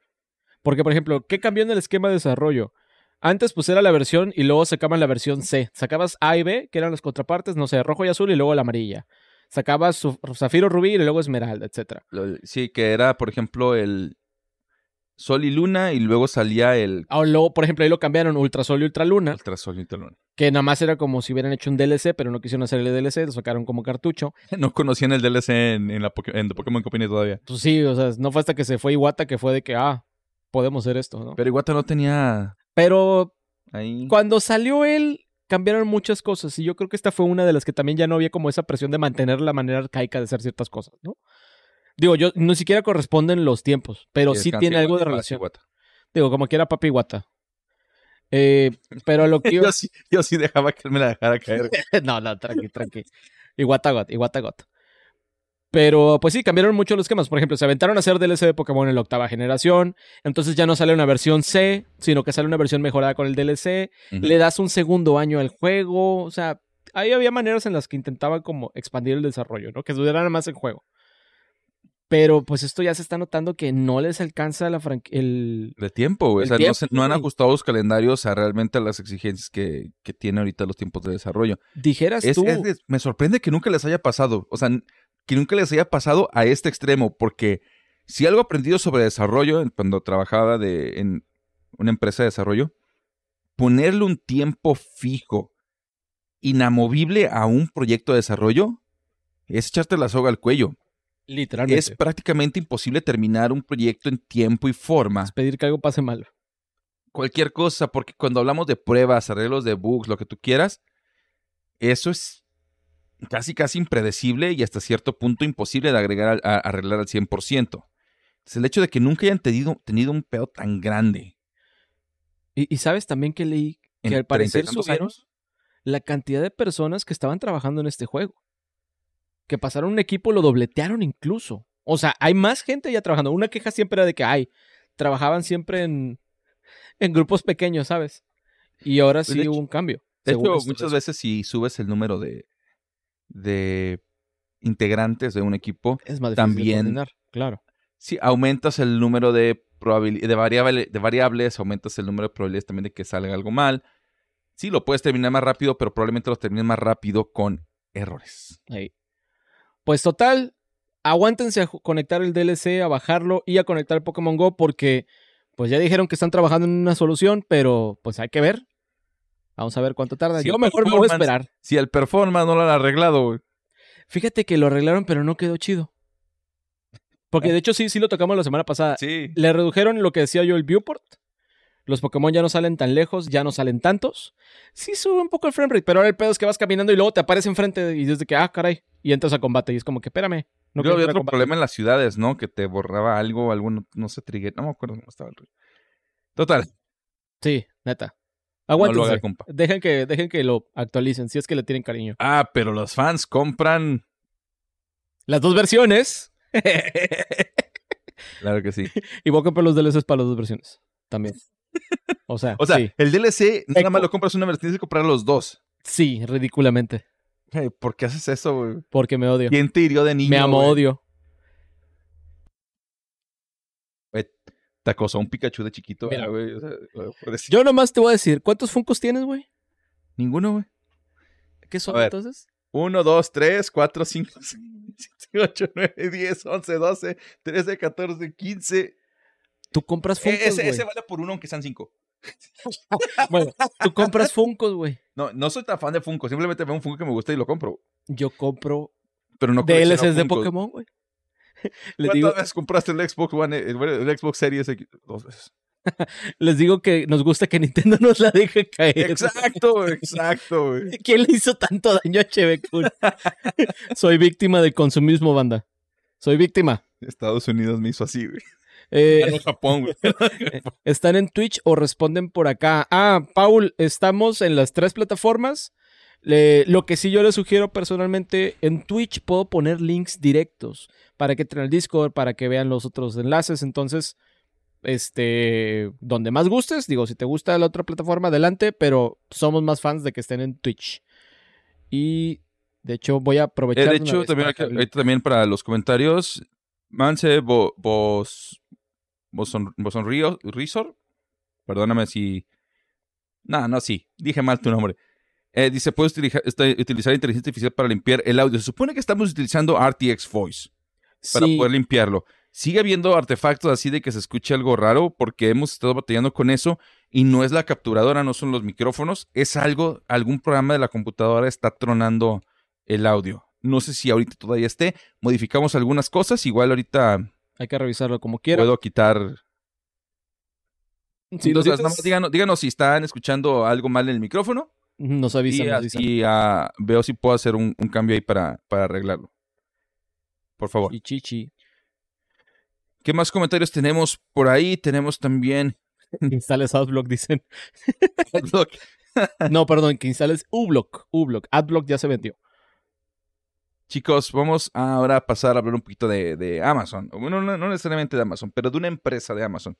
Porque, por ejemplo, ¿qué cambió en el esquema de desarrollo? Antes, pues era la versión y luego sacaban la versión C. Sacabas A y B, que eran las contrapartes, no sé, rojo y azul y luego la amarilla. Sacabas su- Zafiro Rubí y luego Esmeralda. Lo- Sí, que era, por ejemplo, el Sol y Luna, y luego salía el Ah, luego, por ejemplo, ahí lo cambiaron Ultrasol y Ultraluna, Ultrasol y Ultraluna. que nada más era como si hubieran hecho un DLC, pero no quisieron hacer el DLC, lo sacaron como cartucho. No conocían el DLC en, en la Poké- en The Pokémon Company todavía. Pues sí, o sea, no fue hasta que se fue Iwata que fue de que, ah, podemos hacer esto, ¿no? Pero Iwata no tenía Pero ahí. cuando salió él, cambiaron muchas cosas. Y yo creo que esta fue una de las que también ya no había como esa presión de mantener la manera arcaica de hacer ciertas cosas, ¿no? Digo, yo ni siquiera corresponden los tiempos, pero sí tiene algo de relación. Iwata. Digo, como quiera Papi Guata. Eh, pero lo que yo... Yo sí, yo sí dejaba que él me la dejara caer. no, no, tranqui, tranqui. Iguata got, Iguata got. Pero pues sí, cambiaron mucho los esquemas. Por ejemplo, se aventaron a hacer DLC de Pokémon en la octava generación. Entonces ya no sale una versión C, sino que sale una versión mejorada con el DLC. Le das un segundo año al juego. O sea, ahí había maneras en las que intentaban como expandir el desarrollo, ¿no? Que durara más el juego. Pero pues esto ya se está notando que no les alcanza la el... De tiempo, güey. O sea, no, tiempo, se- no han ajustado los calendarios a realmente las exigencias que, que tiene ahorita los tiempos de desarrollo. Dijeras Es- tú... es- es- me sorprende que nunca les haya pasado. O sea, que nunca les haya pasado a este extremo. Porque si algo he aprendido sobre desarrollo cuando trabajaba de, en una empresa de desarrollo, ponerle un tiempo fijo, inamovible a un proyecto de desarrollo, es echarte la soga al cuello. Literalmente. Es prácticamente imposible terminar un proyecto en tiempo y forma. es pedir que algo pase mal. Cualquier cosa, porque cuando hablamos de pruebas, arreglos de bugs, lo que tú quieras, eso es casi, casi impredecible y hasta cierto punto imposible de agregar a, arreglar al 100%. Entonces, el hecho de que nunca hayan tenido, tenido un pedo tan grande Y, y sabes también que leí que en al parecer 30 y tantos subieron años, la cantidad de personas que estaban trabajando en este juego. Que pasaron un equipo, lo dobletearon incluso. O sea, hay más gente ya trabajando. Una queja siempre era de que, ay, trabajaban siempre en, en grupos pequeños, ¿sabes? Y ahora Pues, sí hubo un cambio. De hecho, muchas veces si subes el número de, de integrantes de un equipo, es más difícil de también- claro. si aumentas el número de, de, variable- de variables, aumentas el número de probabilidades también de que salga algo mal. Sí, lo puedes terminar más rápido, pero probablemente lo termines más rápido con errores. Ahí. Pues total, aguántense a conectar el DLC, a bajarlo y a conectar el Pokémon Go porque pues ya dijeron que están trabajando en una solución, pero pues hay que ver. Vamos a ver cuánto tarda. Sí, Yo mejor me voy a esperar. Si el performance no lo han arreglado, güey. Fíjate que lo arreglaron, pero no quedó chido. Porque de hecho sí, sí lo tocamos la semana pasada. Sí. Le redujeron lo que decía yo el viewport. Los Pokémon ya no salen tan lejos, ya no salen tantos. Sí sube un poco el frame rate, pero ahora el pedo es que vas caminando y luego te aparece enfrente y desde que, ah, caray, y entras a combate y es como que, espérame. No quiero había otro combate. problema en las ciudades, ¿no? Que te borraba algo, algo no, no sé, trigger. No me acuerdo cómo estaba el rollo. Total. Sí, neta. No lo Aguántense. haga, compa. dejen, que, dejen que lo actualicen, si es que le tienen cariño. Ah, pero los fans compran. Las dos versiones. Claro que sí. y voy a comprar los DLCs para las dos versiones. También. O sea, O sea, sí. el DLC nada más lo compras una vez, tienes que comprar los dos. Sí, ridículamente. Hey, ¿Por qué haces eso, güey? Porque me odio. ¿Quién te hirió de niño? me amo güey? odio. Te acosó un Pikachu de chiquito, Mira. güey. O sea, pobrecito. Yo nomás te voy a decir, ¿cuántos Funkos tienes, güey? Ninguno, güey. ¿Qué son ver. entonces? 1, 2, 3, 4, 5, 6, 7, 8, 9, 10, 11, 12, 13, 14, 15. Tú compras Eh, Funkos, ese, güey. ese vale por uno, aunque sean 5. Bueno, tú compras Funkos, güey. No, no soy tan fan de Funko. Simplemente veo un Funko que me gusta y lo compro. Yo compro Pero no DLCs de. Pokémon, güey. ¿Cuántas digo, veces compraste el Xbox One, el, el Xbox Series X? Dos veces. les digo que nos gusta que Nintendo nos la deje caer. Exacto, exacto, güey. ¿Quién le hizo tanto daño a Chevekun? Soy víctima del consumismo, banda. Soy víctima. Estados Unidos me hizo así, güey. Eh, no, Japón, güey. ¿Están en Twitch o responden por acá? Ah, Paul, estamos en las tres plataformas. Le- lo que sí yo les sugiero personalmente, en Twitch puedo poner links directos para que entren al Discord, para que vean los otros enlaces. Entonces, este, donde más gustes, digo, si te gusta la otra plataforma, adelante, pero somos más fans de que estén en Twitch. Y, de hecho, voy a aprovechar. Eh, de hecho, también, para también para los comentarios, Manse Bos, Boson, Boson Río, Rizor, perdóname si... No, no, sí, dije mal tu nombre. Eh, dice, puedes utiliza- esta- utilizar inteligencia artificial para limpiar el audio. Se supone que estamos utilizando RTX Voice para Sí, poder limpiarlo. Sigue habiendo artefactos así de que se escuche algo raro porque hemos estado batallando con eso y no es la capturadora, no son los micrófonos, es algo, algún programa de la computadora está tronando el audio. No sé si ahorita todavía esté, modificamos algunas cosas, igual ahorita hay que revisarlo como quiera. puedo quitar... Entonces, nada sientes, más díganos, díganos si están escuchando algo mal en el micrófono nos avisan, y nos avisan. así ah, veo si puedo hacer un, un cambio ahí para, para arreglarlo. Por favor. Y chichi. ¿Qué más comentarios tenemos por ahí? Tenemos también... Instales Adblock, dicen. No, perdón, que instales Ublock. Ublock. Adblock ya se vendió. Chicos, vamos ahora a pasar a hablar un poquito de, de Amazon. Bueno, no, no necesariamente de Amazon, pero de una empresa de Amazon.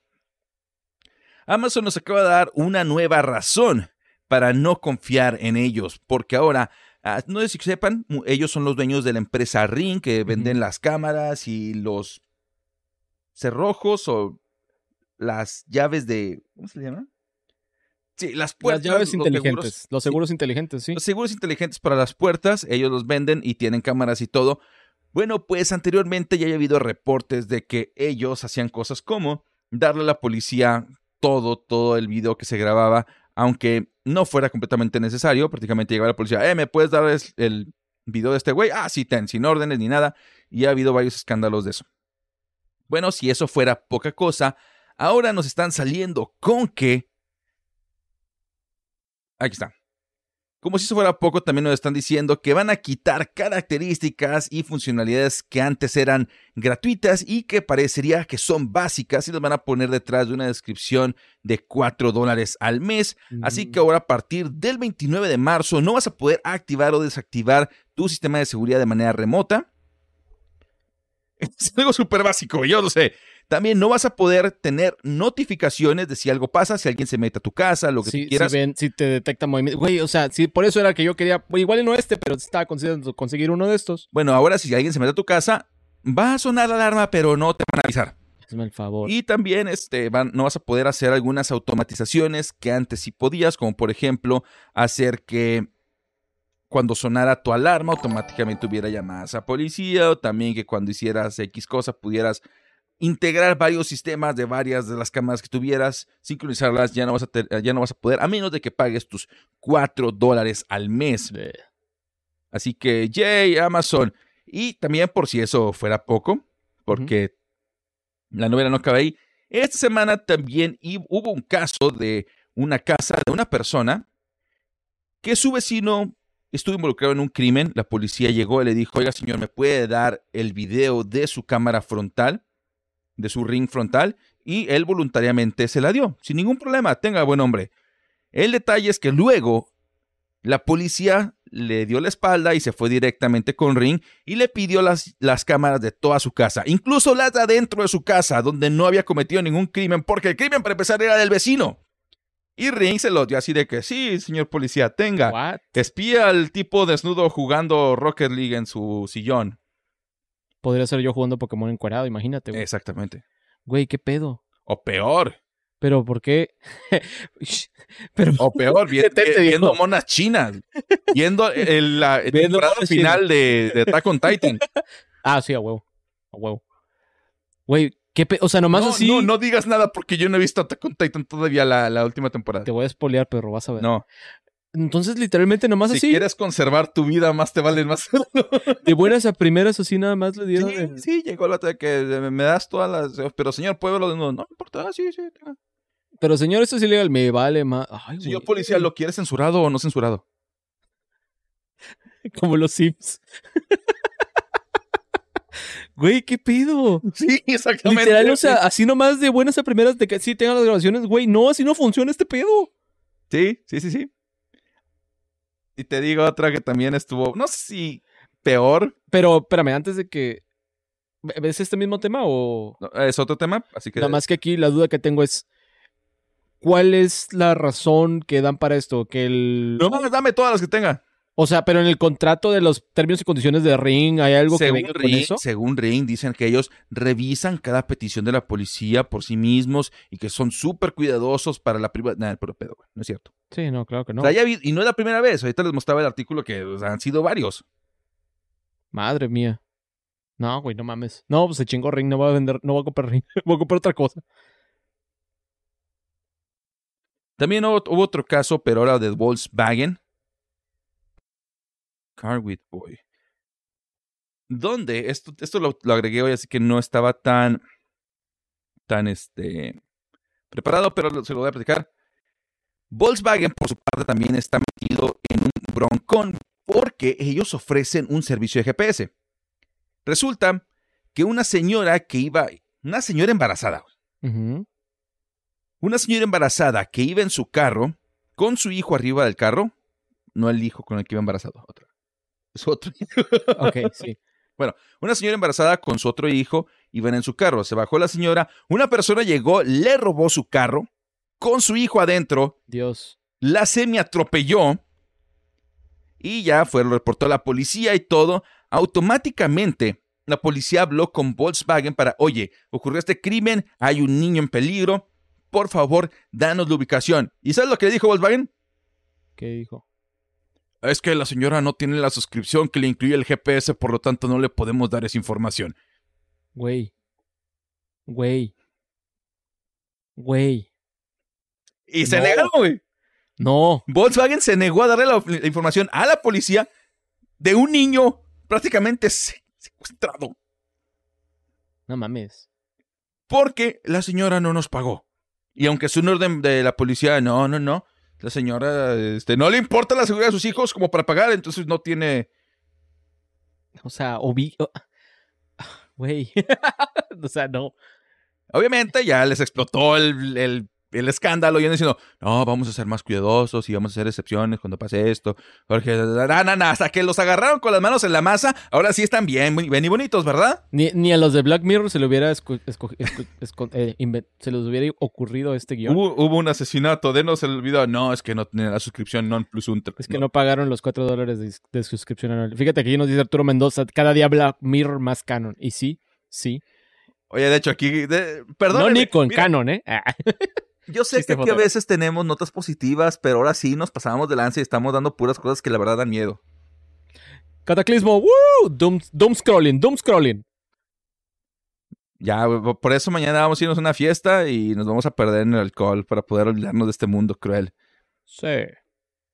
Amazon nos acaba de dar una nueva razón para no confiar en ellos, porque ahora, ah, no sé si sepan, ellos son los dueños de la empresa Ring, que venden las cámaras y los cerrojos o las llaves de... ¿Cómo se le llama? Sí, las Las puertas. llaves los seguros. inteligentes. Los seguros inteligentes, sí. Los seguros inteligentes para las puertas, ellos los venden y tienen cámaras y todo. Bueno, pues anteriormente ya había habido reportes de que ellos hacían cosas como darle a la policía todo, todo el video que se grababa, aunque no fuera completamente necesario. Prácticamente llegaba la policía, eh, ¿me puedes dar el video de este güey? Ah, sí, ten, sin órdenes ni nada. Y ha habido varios escándalos de eso. Bueno, si eso fuera poca cosa, ahora nos están saliendo con que Aquí está. Como si eso fuera poco, también nos están diciendo que van a quitar características y funcionalidades que antes eran gratuitas y que parecería que son básicas y las van a poner detrás de una descripción de 4 dólares al mes. Así que ahora a partir del 29 de marzo no vas a poder activar o desactivar tu sistema de seguridad de manera remota. Es algo súper básico, yo lo sé. También no vas a poder tener notificaciones de si algo pasa, si alguien se mete a tu casa, lo que tú quieras. Si, ven, si te detecta movimiento. Güey, o sea, sí, por eso era que yo quería, igual no este, pero estaba considerando conseguir uno de estos. Bueno, ahora si alguien se mete a tu casa, va a sonar la alarma, pero no te van a avisar. Hazme el favor. Y también este, van, no vas a poder hacer algunas automatizaciones que antes sí podías, como por ejemplo hacer que cuando sonara tu alarma automáticamente hubiera llamadas a policía o también que cuando hicieras X cosa pudieras integrar varios sistemas de varias de las cámaras que tuvieras, sincronizarlas, ya no vas a, te- ya no vas a poder, a menos de que pagues tus 4 dólares al mes. Así que, yay, Amazon. Y también por si eso fuera poco, porque la novela no acaba ahí, esta semana también hu- hubo un caso de una casa de una persona que su vecino estuvo involucrado en un crimen. La policía llegó y le dijo, oiga señor, ¿me puede dar el video de su cámara frontal, de su ring frontal? Y él voluntariamente se la dio, sin ningún problema, tenga buen hombre. El detalle es que luego la policía le dio la espalda y se fue directamente con Ring y le pidió las, las cámaras de toda su casa, incluso las de adentro de su casa, donde no había cometido ningún crimen, porque el crimen para empezar era del vecino. Y Ring se lo dio así de que, sí, señor policía, tenga. What? Espía al tipo desnudo jugando Rocket League en su sillón. Podría ser yo jugando Pokémon encuerado, imagínate, güey. Exactamente. Güey, qué pedo. O peor. Pero, ¿por qué? Pero, O peor, vi- viendo monas chinas. Viendo el- la Viendo temporada final de, de Attack on Titan. ah, sí, a huevo. A huevo. Güey, qué pedo. O sea, nomás no, así. no, no digas nada porque yo no he visto Attack on Titan todavía la, la última temporada. Te voy a espolear, perro, vas a ver. No, Entonces, literalmente, nomás si así. quieres conservar tu vida, más te vale más. De buenas a primeras, así nada más le dieron. sí, el- sí, llegó vato de que me, das todas las... Pero señor, ¿puedo verlo de nuevo? No me importa, ah, sí, sí. Pero, señor, esto es ilegal. Me vale más. Ay, Señor güey. policía, ¿lo quiere censurado o no censurado? Como los Sims. Güey, ¿qué pedo? Sí, exactamente. Literal, o sea, así nomás de buenas a primeras de que sí tengan las grabaciones, güey, no, así no funciona este pedo. Sí, sí, sí, sí. Y te digo otra que también estuvo, no sé si peor, Pero, espérame, antes de que. ¿Ves este mismo tema o.? no, es otro tema, así que... Nada más que aquí la duda que tengo es. ¿Cuál es la razón que dan para esto? Que el. No dame todas las que tenga. O sea, pero en el contrato de los términos y condiciones de Ring, ¿hay algo que venga con Ring, eso? según Ring, dicen que ellos revisan cada petición de la policía por sí mismos y que son súper cuidadosos para la privacidad. Nada, pero pedo, güey, no es cierto. Sí, no, claro que no. O sea, ya vi- y no es la primera vez. Ahorita les mostraba el artículo que o sea, han sido varios. Madre mía. No, güey, no mames. No, pues se chingó Ring, no va a vender, no va a comprar Ring, voy a comprar otra cosa. También hubo, hubo otro caso, pero ahora de Volkswagen. Car with Boy. Donde, esto, esto lo, lo agregué hoy, así que no estaba tan, tan, este, preparado, pero se lo voy a platicar. Volkswagen, por su parte, también está metido en un broncón porque ellos ofrecen un servicio de GPS. Resulta que una señora que iba, una señora embarazada, una señora embarazada que iba en su carro con su hijo arriba del carro, no el hijo con el que iba embarazado, otra. Es otro. Ok, sí. Una señora embarazada con su otro hijo iban en su carro. Se bajó la señora, una persona llegó, le robó su carro con su hijo adentro, Dios. la semi atropelló y ya fue, lo reportó a la policía y todo. Automáticamente la policía habló con Volkswagen para, oye, ocurrió este crimen, hay un niño en peligro, por favor, danos la ubicación. ¿Y sabes lo que le dijo Volkswagen? ¿Qué dijo? Es que la señora no tiene la suscripción que le incluye el GPS, por lo tanto no le podemos dar esa información. Güey. Güey. Güey. Y se negaron, güey. No. Volkswagen se negó a darle la, la información a la policía de un niño prácticamente se- secuestrado No mames. porque la señora no nos pagó. Y aunque es un orden de la policía, no, no, no. La señora este, no le importa la seguridad de sus hijos como para pagar, entonces no tiene. O sea, obi... o- Güey. o sea, no. Obviamente ya les explotó el, el el escándalo y diciendo, no, vamos a ser más cuidadosos y vamos a hacer excepciones cuando pase esto. Porque, no, no, hasta que los agarraron con las manos en la masa, ahora sí están bien, bien y bonitos, ¿verdad? Ni, ni a los de Black Mirror se le hubiera, esco- esco- esco- esco- eh, se les hubiera ocurrido este guion. Hubo, hubo un asesinato, denos el video. No, es que no tiene la suscripción non plus ultra. Es que no pagaron los 4 dólares de, de suscripción anual. Fíjate que aquí nos dice Arturo Mendoza, cada día Black Mirror más canon. Y sí, sí. Oye, de hecho, aquí. De, perdón. no ni con canon, ¿eh? Ah. Yo sé que aquí a veces tenemos notas positivas, pero ahora sí nos pasamos de lanza y estamos dando puras cosas que la verdad dan miedo. Cataclismo, ¡woo! Doom, doom scrolling, doom scrolling. Ya, por eso mañana vamos a irnos a una fiesta y nos vamos a perder en el alcohol para poder olvidarnos de este mundo cruel. Sí.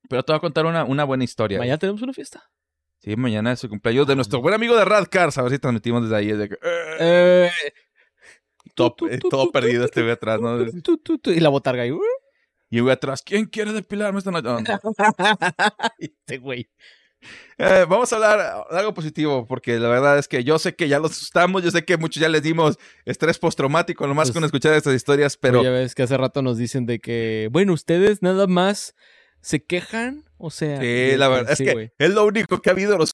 Pero te voy a contar una, una buena historia. Mañana tenemos una fiesta. Sí, mañana es el cumpleaños de nuestro buen amigo de Radcars. A ver si transmitimos desde ahí. desde que- Eh, todo, eh, todo perdido este güey atrás, ¿no? y la botarga ahí. ¡uh! Y güey atrás, ¿quién quiere depilarme esta noche? No, no. Este güey. Eh, vamos a hablar de algo positivo, porque la verdad es que yo sé que ya los asustamos, yo sé que muchos ya les dimos estrés postraumático nomás Pues- con escuchar estas historias, pero ya ves que hace rato nos dicen de que, bueno, ustedes nada más se quejan, o sea. sí, la verdad sí, es que es lo único que ha habido los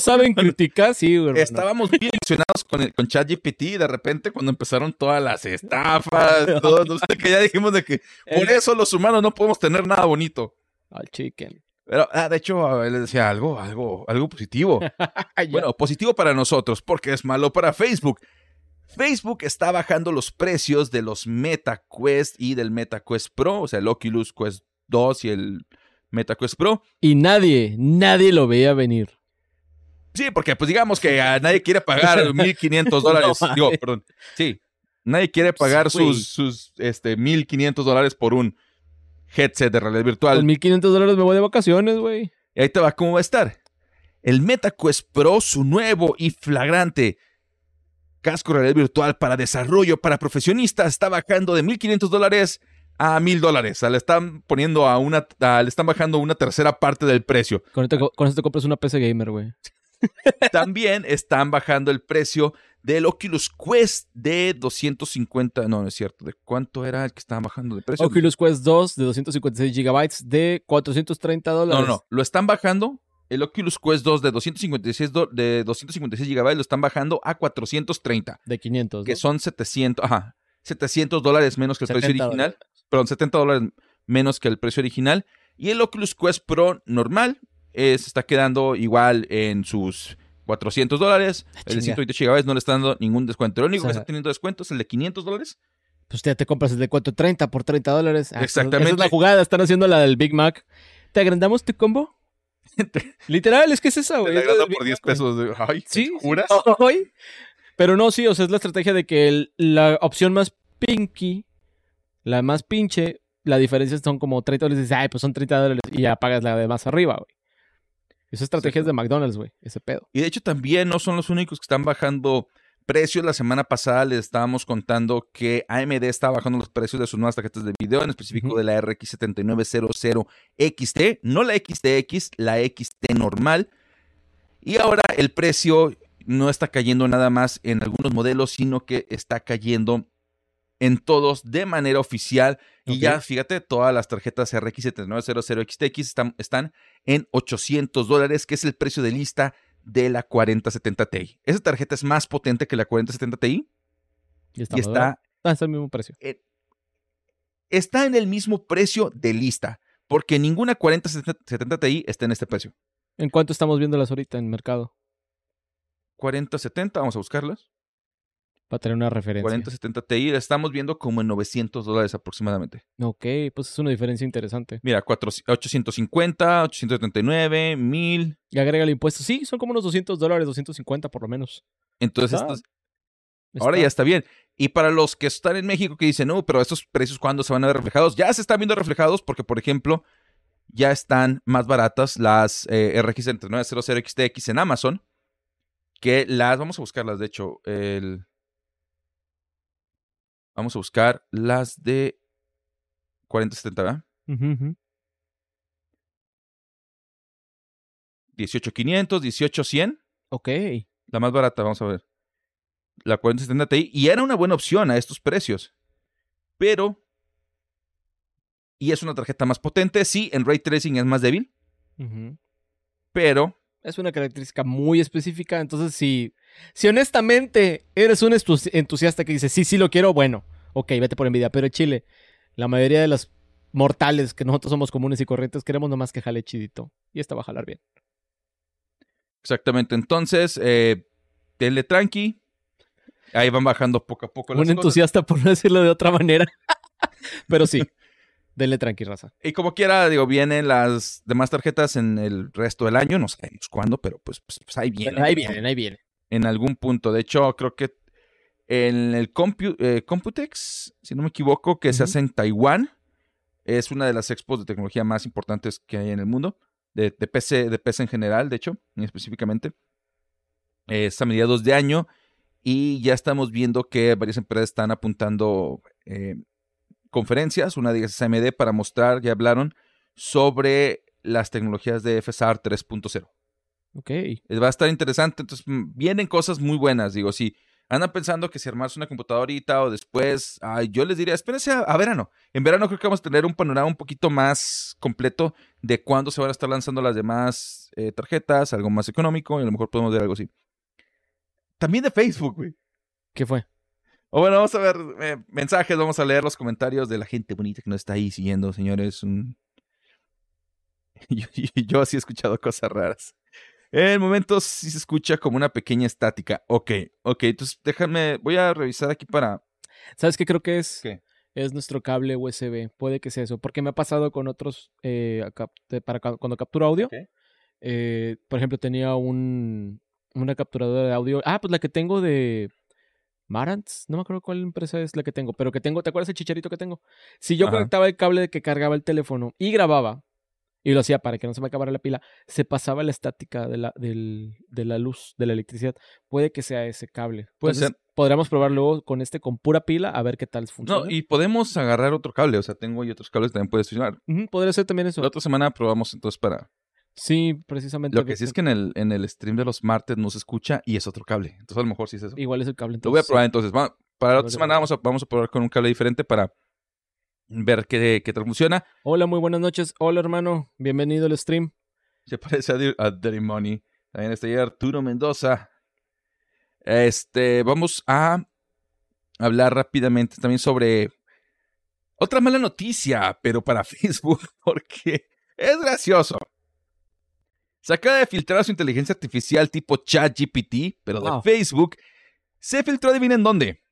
saben criticar, sí, güey. Estábamos bien emocionados con, el, con ChatGPT y de repente cuando empezaron todas las estafas, todo, no sé, que ya dijimos de que por eso los humanos no podemos tener nada bonito. Al chicken. Pero, ah, de hecho, él decía algo, algo, algo positivo. Bueno, Bueno, positivo para nosotros, porque es malo para Facebook. Facebook está bajando los precios de los MetaQuest y del MetaQuest Pro, o sea, el Oculus Quest 2 y el MetaQuest Pro. y nadie, nadie lo veía venir. Sí, porque pues digamos que a nadie quiere pagar 1.500 dólares. No, Digo, perdón. Sí, nadie quiere pagar Sí, sus, sus este, 1.500 dólares por un headset de realidad virtual. Con 1500 dólares me voy de vacaciones, güey. Y ahí te va cómo va a estar. El MetaQuest Pro, su nuevo y flagrante casco de realidad virtual para desarrollo para profesionistas, está bajando de 1.500 dólares a 1.000 dólares. O sea, le están poniendo a una, a- le están bajando una tercera parte del precio. Con esto, con esto compras una PC gamer, güey. También están bajando el precio del Oculus Quest de 250. No, no es cierto. ¿De cuánto era el que estaban bajando de precio? Oculus Quest 2 de 256 gigabytes de 430 No, dólares. no, no. Lo están bajando. El Oculus Quest 2 de 256, do- de 256 GB lo están bajando a 430, De 500. que ¿no? son 700, ajá, 700 dólares menos que el precio 70 original. dólares. Perdón, 70 dólares menos que el precio original. Y el Oculus Quest Pro normal eh, se está quedando igual en sus 400 dólares. El de chinga. 128 GB no le están dando ningún descuento. El único O sea, que está teniendo descuento es el de 500 dólares. Pues ya te compras el de 430 por 30 dólares. Ah, Exactamente. Esa es la jugada. Están haciendo la del Big Mac. ¿Te agrandamos tu combo? Literal, es que es esa, Te güey. del agranda por 10 Mac, güey. pesos. Ay, Sí. ¿juras? Ay. Pero no, sí, o sea, es la estrategia de que el- la opción más pinky, la más pinche, la diferencia son como 30 dólares. Y dices, ay, pues son 30 dólares y ya pagas la de más arriba, güey. Esa estrategia es de McDonald's, güey. Ese pedo. Y de hecho también no son los únicos que están bajando precios. La semana pasada les estábamos contando que AMD está bajando los precios de sus nuevas tarjetas de video, en específico de la RX 7900 XT, no la XTX, la XT normal. Y ahora el precio no está cayendo nada más en algunos modelos, sino que está cayendo en todos de manera oficial. Y ya, fíjate, todas las tarjetas RX 7900 XTX están, están en 800 dólares, que es el precio de lista de la 4070 Ti. Esa tarjeta es más potente que la 4070 Ti Y está. y está. Ah, está al mismo precio. está en el mismo precio de lista, porque ninguna 4070 Ti está en este precio. ¿En cuánto estamos viéndolas ahorita en mercado? 4070, vamos a buscarlas. Para tener una referencia. 4070 Ti la estamos viendo como en 900 dólares aproximadamente. Ok, pues es una diferencia interesante. Mira, 4 850, 879, 1000. Y agrega el impuesto. Sí, son como unos 200 dólares, 250 por lo menos. Entonces, estos- ahora ya Está- bien. Y para los que están en México que dicen, no, pero estos precios, ¿cuándo se van a ver reflejados? Ya se están viendo reflejados porque, por ejemplo, ya están más baratas las eh, RX 7900 XTX en Amazon que las, vamos a buscarlas, de hecho, el... Vamos a buscar las de 4070, ¿verdad? Ujú, ujú. 18500, 18100, Ok. la más barata, vamos a ver. La 4070 Ti, y era una buena opción a estos precios. Pero y es una tarjeta más potente. Sí, en ray tracing es más débil, pero Es una característica muy específica. Entonces, si, si honestamente eres un entusiasta que dice, sí, sí lo quiero, bueno, ok, vete por envidia. Pero Chile, la mayoría de los mortales que nosotros somos comunes y corrientes queremos nomás que jale chidito. Y esta va a jalar bien. exactamente. Entonces, eh, denle tranqui. Ahí van bajando poco a poco las Un cosas. entusiasta, por no decirlo de otra manera. Pero sí, denle tranqui, raza. Y como quiera, digo, vienen las demás tarjetas en el resto del año. No sabemos cuándo, pero pues, pues, pues ahí vienen. Ahí vienen, ahí vienen. En algún punto. De hecho, creo que en el Compu- eh, Computex, si no me equivoco, que se hace en Taiwán, es una de las expos de tecnología más importantes que hay en el mundo. De, de PC, de PC en general, de hecho, específicamente. Eh, Es a mediados de año. Y ya estamos viendo que varias empresas están apuntando eh, conferencias. Una de ellas es AMD para mostrar, ya hablaron, sobre las tecnologías de FSR 3.0. Ok. Eh, Va a estar interesante. Entonces, mm, vienen cosas muy buenas. Digo, si andan pensando que si armarse una computadora ahorita o después, ay, yo les diría, espérense a, a verano. En verano creo que vamos a tener un panorama un poquito más completo de cuándo se van a estar lanzando las demás eh, tarjetas, algo más económico, y a lo mejor podemos ver algo así. También de Facebook, güey. ¿Qué fue? O bueno, vamos a ver eh, mensajes, vamos a leer los comentarios de la gente bonita que nos está ahí siguiendo, señores. Un- Yo, yo- yo sí he escuchado cosas raras. En momentos sí se escucha como una pequeña estática. Ok, ok, entonces déjame, voy a revisar aquí para... ¿Sabes qué creo que es? ¿Qué? Es nuestro cable USB. Puede que sea eso. Porque me ha pasado con otros. eh, para cuando capturo audio. Ok. eh, por ejemplo, tenía un, una capturadora de audio. Ah, pues la que tengo de. Marantz. No me acuerdo cuál empresa es la que tengo. Pero que tengo. ¿Te acuerdas el chicharito que tengo? Si yo Ajá. conectaba el cable que cargaba el teléfono y grababa. Y lo hacía para que no se me acabara la pila. Se pasaba la estática de la, del- de la luz, de la electricidad. Puede que sea ese cable. Puede Entonces, ser. Podríamos probar luego con este con pura pila a ver qué tal funciona. No, y podemos agarrar otro cable, o sea, tengo ahí otros cables que también puedes funcionar. Podría ser también eso. La otra semana probamos entonces para... Sí, precisamente. Lo que sí es que en el, en el stream de los martes no se escucha y es otro cable. Entonces a lo mejor sí es eso. Igual es el cable. Lo voy a entonces, probar entonces. Va- para la otra semana vamos a, vamos a probar con un cable diferente para ver qué, qué tal funciona. Hola, muy buenas noches. Hola, hermano. Bienvenido al stream. Se parece a, a Dirty Money. También está ahí Arturo Mendoza. Este, vamos a hablar rápidamente también sobre otra mala noticia, pero para Facebook, porque es gracioso. Se acaba de filtrar su inteligencia artificial tipo ChatGPT, pero Wow. de Facebook. Se filtró, adivinen dónde.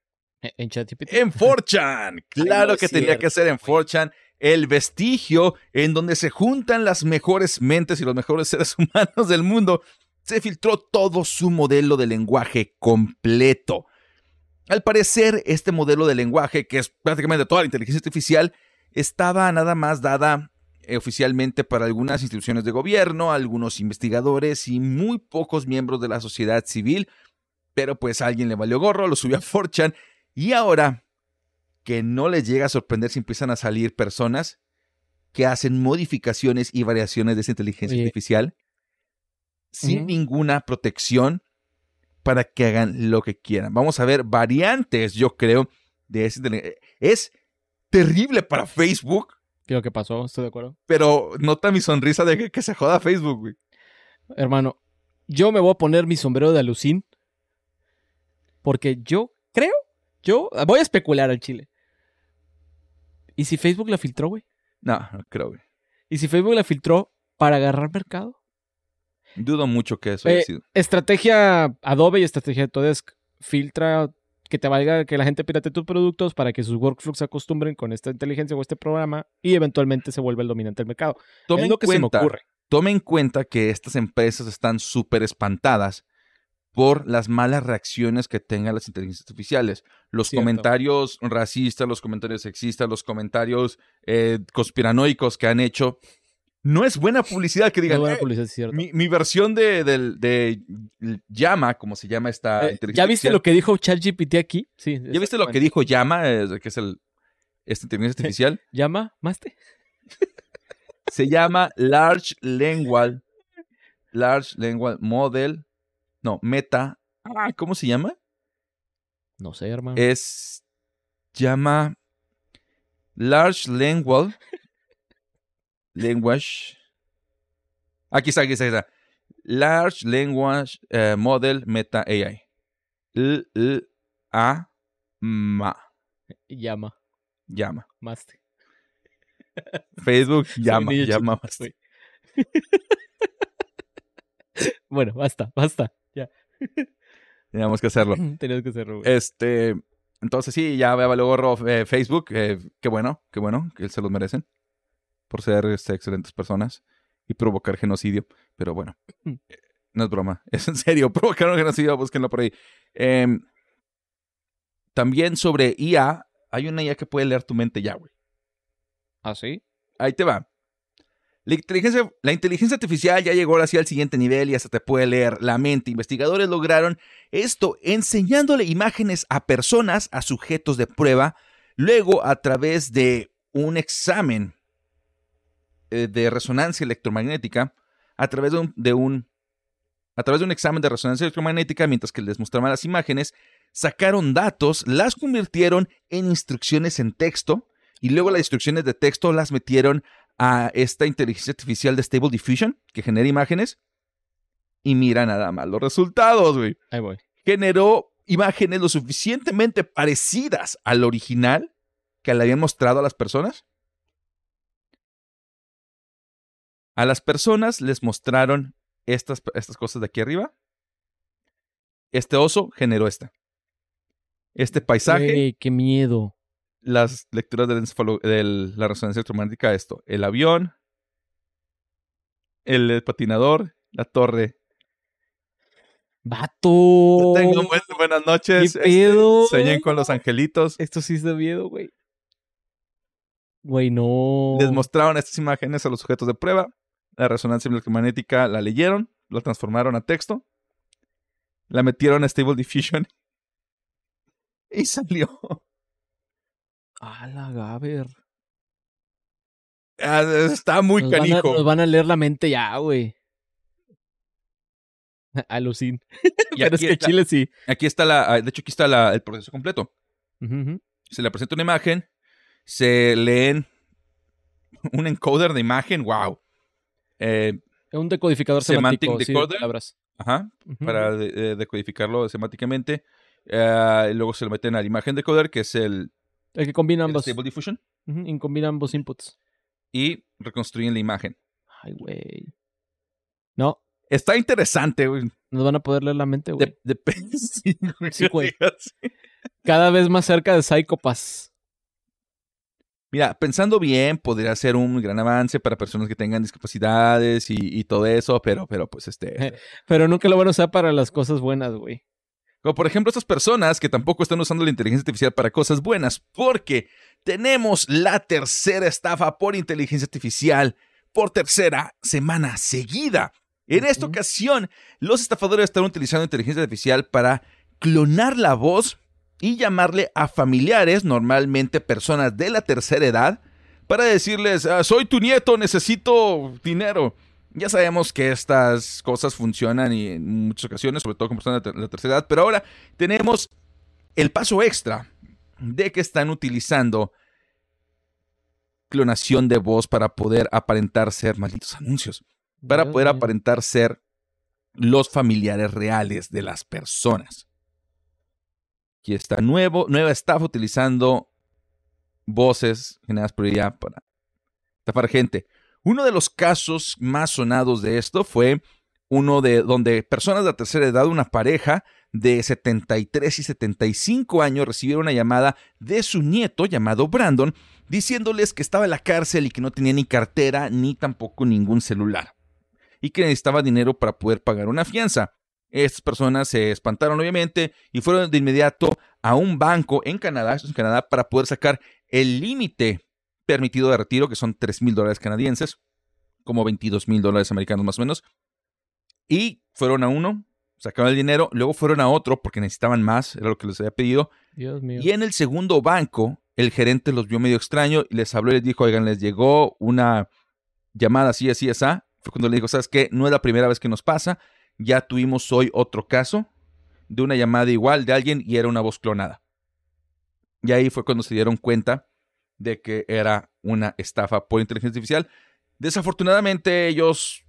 Eh, En ChatGPT. En 4chan. Claro no que tenía que ser en 4chan. El vestigio en donde se juntan las mejores mentes y los mejores seres humanos del mundo. Se filtró todo su modelo de lenguaje completo. Al parecer, este modelo de lenguaje, que es prácticamente toda la inteligencia artificial, estaba nada más dada eh, oficialmente para algunas instituciones de gobierno, algunos investigadores y muy pocos miembros de la sociedad civil. Pero pues a alguien le valió gorro, lo subió a 4chan y ahora que no les llega a sorprender si empiezan a salir personas que hacen modificaciones y variaciones de esa inteligencia Oye. artificial sin ninguna protección para que hagan lo que quieran. Vamos a ver variantes, yo creo, de esa inteligencia. Es terrible para Facebook, ¿Qué es lo que pasó? Estoy de acuerdo. pero nota mi sonrisa de que, que se joda Facebook, güey. Hermano, yo me voy a poner mi sombrero de alucín. Porque yo creo, yo voy a especular al chile. ¿Y si Facebook la filtró, güey? No, no creo, güey. ¿Y si Facebook la filtró para agarrar mercado? Dudo mucho que eso haya Eh, sido. Estrategia Adobe y estrategia Autodesk. Filtra que te valga que la gente pirate tus productos para que sus workflows se acostumbren con esta inteligencia o este programa y eventualmente se vuelva el dominante del mercado. Tomen es lo que se me ocurre. Tome en cuenta que estas empresas están súper espantadas por las malas reacciones que tengan las inteligencias artificiales. Los Cierto. comentarios racistas, los comentarios sexistas, los comentarios eh, conspiranoicos que han hecho. No es buena publicidad que digan, buena "Eh, publicidad, mi, mi versión de, de Llama, como se llama esta Eh, inteligencia ¿Ya viste artificial. lo que dijo ChatGPT aquí? Sí. ¿Ya viste lo que dijo Llama, eh, que es el, esta inteligencia artificial? ¿Llama? ¿Maste? se llama Large Language Large Language Model. No, Meta. Ah, ¿Cómo se llama? No sé, hermano. Es llama Large Language Language. Aquí está, aquí está, aquí está. Large Language eh, Model Meta AI. L, L, A, MA. Llama. Llama. Maste. Facebook llama, llama. güey. bueno, basta, basta. Ya. Tenemos que hacerlo. Tenías que hacerlo, güey. Este, entonces sí, ya veo luego eh, Facebook. eh, qué bueno, qué bueno, que se los merecen. Por ser este, excelentes personas y provocar genocidio. Pero bueno, Mm. eh, no es broma. Es en serio, provocar un genocidio, búsquenlo por ahí. Em, también sobre IA, hay una IA que puede leer tu mente ya, güey. ¿Ah, sí? Ahí te va. La inteligencia, la inteligencia artificial ya llegó así al siguiente nivel y hasta te puede leer la mente. Investigadores lograron esto enseñándole imágenes a personas, a sujetos de prueba, luego a través de un examen eh, de resonancia electromagnética, a través de un, de un- a través de un examen de resonancia electromagnética, mientras que les mostraban las imágenes, sacaron datos, las convirtieron en instrucciones en texto y luego las instrucciones de texto las metieron a esta inteligencia artificial de Stable Diffusion que genera imágenes y mira nada más los resultados, güey. Ahí voy. Generó imágenes lo suficientemente parecidas al original que le habían mostrado a las personas. A las personas les mostraron estas, estas cosas de aquí arriba. Este oso generó esta. Este paisaje qué miedo. Las lecturas de la resonancia electromagnética esto. El avión, el, el patinador, la torre. ¡Vato! Buen- buenas noches. ¿Qué pedo? Este, sueñen con los angelitos. Esto sí es de miedo, güey. Güey, no. Les mostraron estas imágenes a los sujetos de prueba. La resonancia electromagnética la leyeron, la transformaron a texto, la metieron a Stable Diffusion y salió. A la Gaber. Ah, Está muy Nos van, a, canijo. nos van a leer la mente ya, güey. Alucin. Y Pero es que está- Chile sí. Aquí está la, de hecho aquí está la- el proceso completo. Se le presenta una imagen, se leen un encoder de imagen, wow. Eh, Es un decodificador Semantic semántico. sí, de decoder. palabras. ajá, para de- eh, decodificarlo semánticamente. Eh, y luego se lo meten a la imagen decoder, que es el, El que combina ambos. Stable Diffusion, Ujú, y combina ambos inputs. y reconstruyen la imagen. Ay, güey. No, Está interesante, güey. nos van a poder leer la mente, güey. De- depende. sí, güey. Sí, güey. Cada vez más cerca de Psychopass. Mira, pensando bien, podría ser un gran avance para personas que tengan discapacidades y, y todo eso, pero, pero pues este... Pero nunca lo van a usar para las cosas buenas, güey. Como por ejemplo estas personas que tampoco están usando la inteligencia artificial para cosas buenas, porque tenemos la tercera estafa por inteligencia artificial por tercera semana seguida. En esta ocasión, los estafadores están utilizando inteligencia artificial para clonar la voz y llamarle a familiares, normalmente personas de la tercera edad, para decirles, "Ah, soy tu nieto, necesito dinero. Ya sabemos que estas cosas funcionan y en muchas ocasiones, sobre todo con personas de la tercera edad, pero ahora tenemos el paso extra de que están utilizando clonación de voz para poder aparentar ser malditos anuncios, para poder aparentar ser los familiares reales de las personas. Aquí está nuevo, nueva estafa utilizando voces generadas por ella para estafar gente. Uno de los casos más sonados de esto fue uno de donde personas de la tercera edad, una pareja de 73 y 75 años, recibieron una llamada de su nieto llamado Brandon, diciéndoles que estaba en la cárcel y que no tenía ni cartera ni tampoco ningún celular y que necesitaba dinero para poder pagar una fianza. Estas personas se espantaron obviamente y fueron de inmediato a un banco en Canadá, en Canadá, para poder sacar el límite permitido de retiro, que son 3 mil dólares canadienses, como 22 mil dólares americanos más o menos. Y fueron a uno, sacaron el dinero, luego fueron a otro porque necesitaban más, era lo que les había pedido. Dios mío. Y en el segundo banco, el gerente los vio medio extraño y les habló y les dijo, oigan, les llegó una llamada así, así, así. Fue cuando le dijo, ¿sabes qué? No es la primera vez que nos pasa. Ya tuvimos hoy otro caso de una llamada igual de alguien y era una voz clonada. Y ahí fue cuando se dieron cuenta de que era una estafa por inteligencia artificial. Desafortunadamente ellos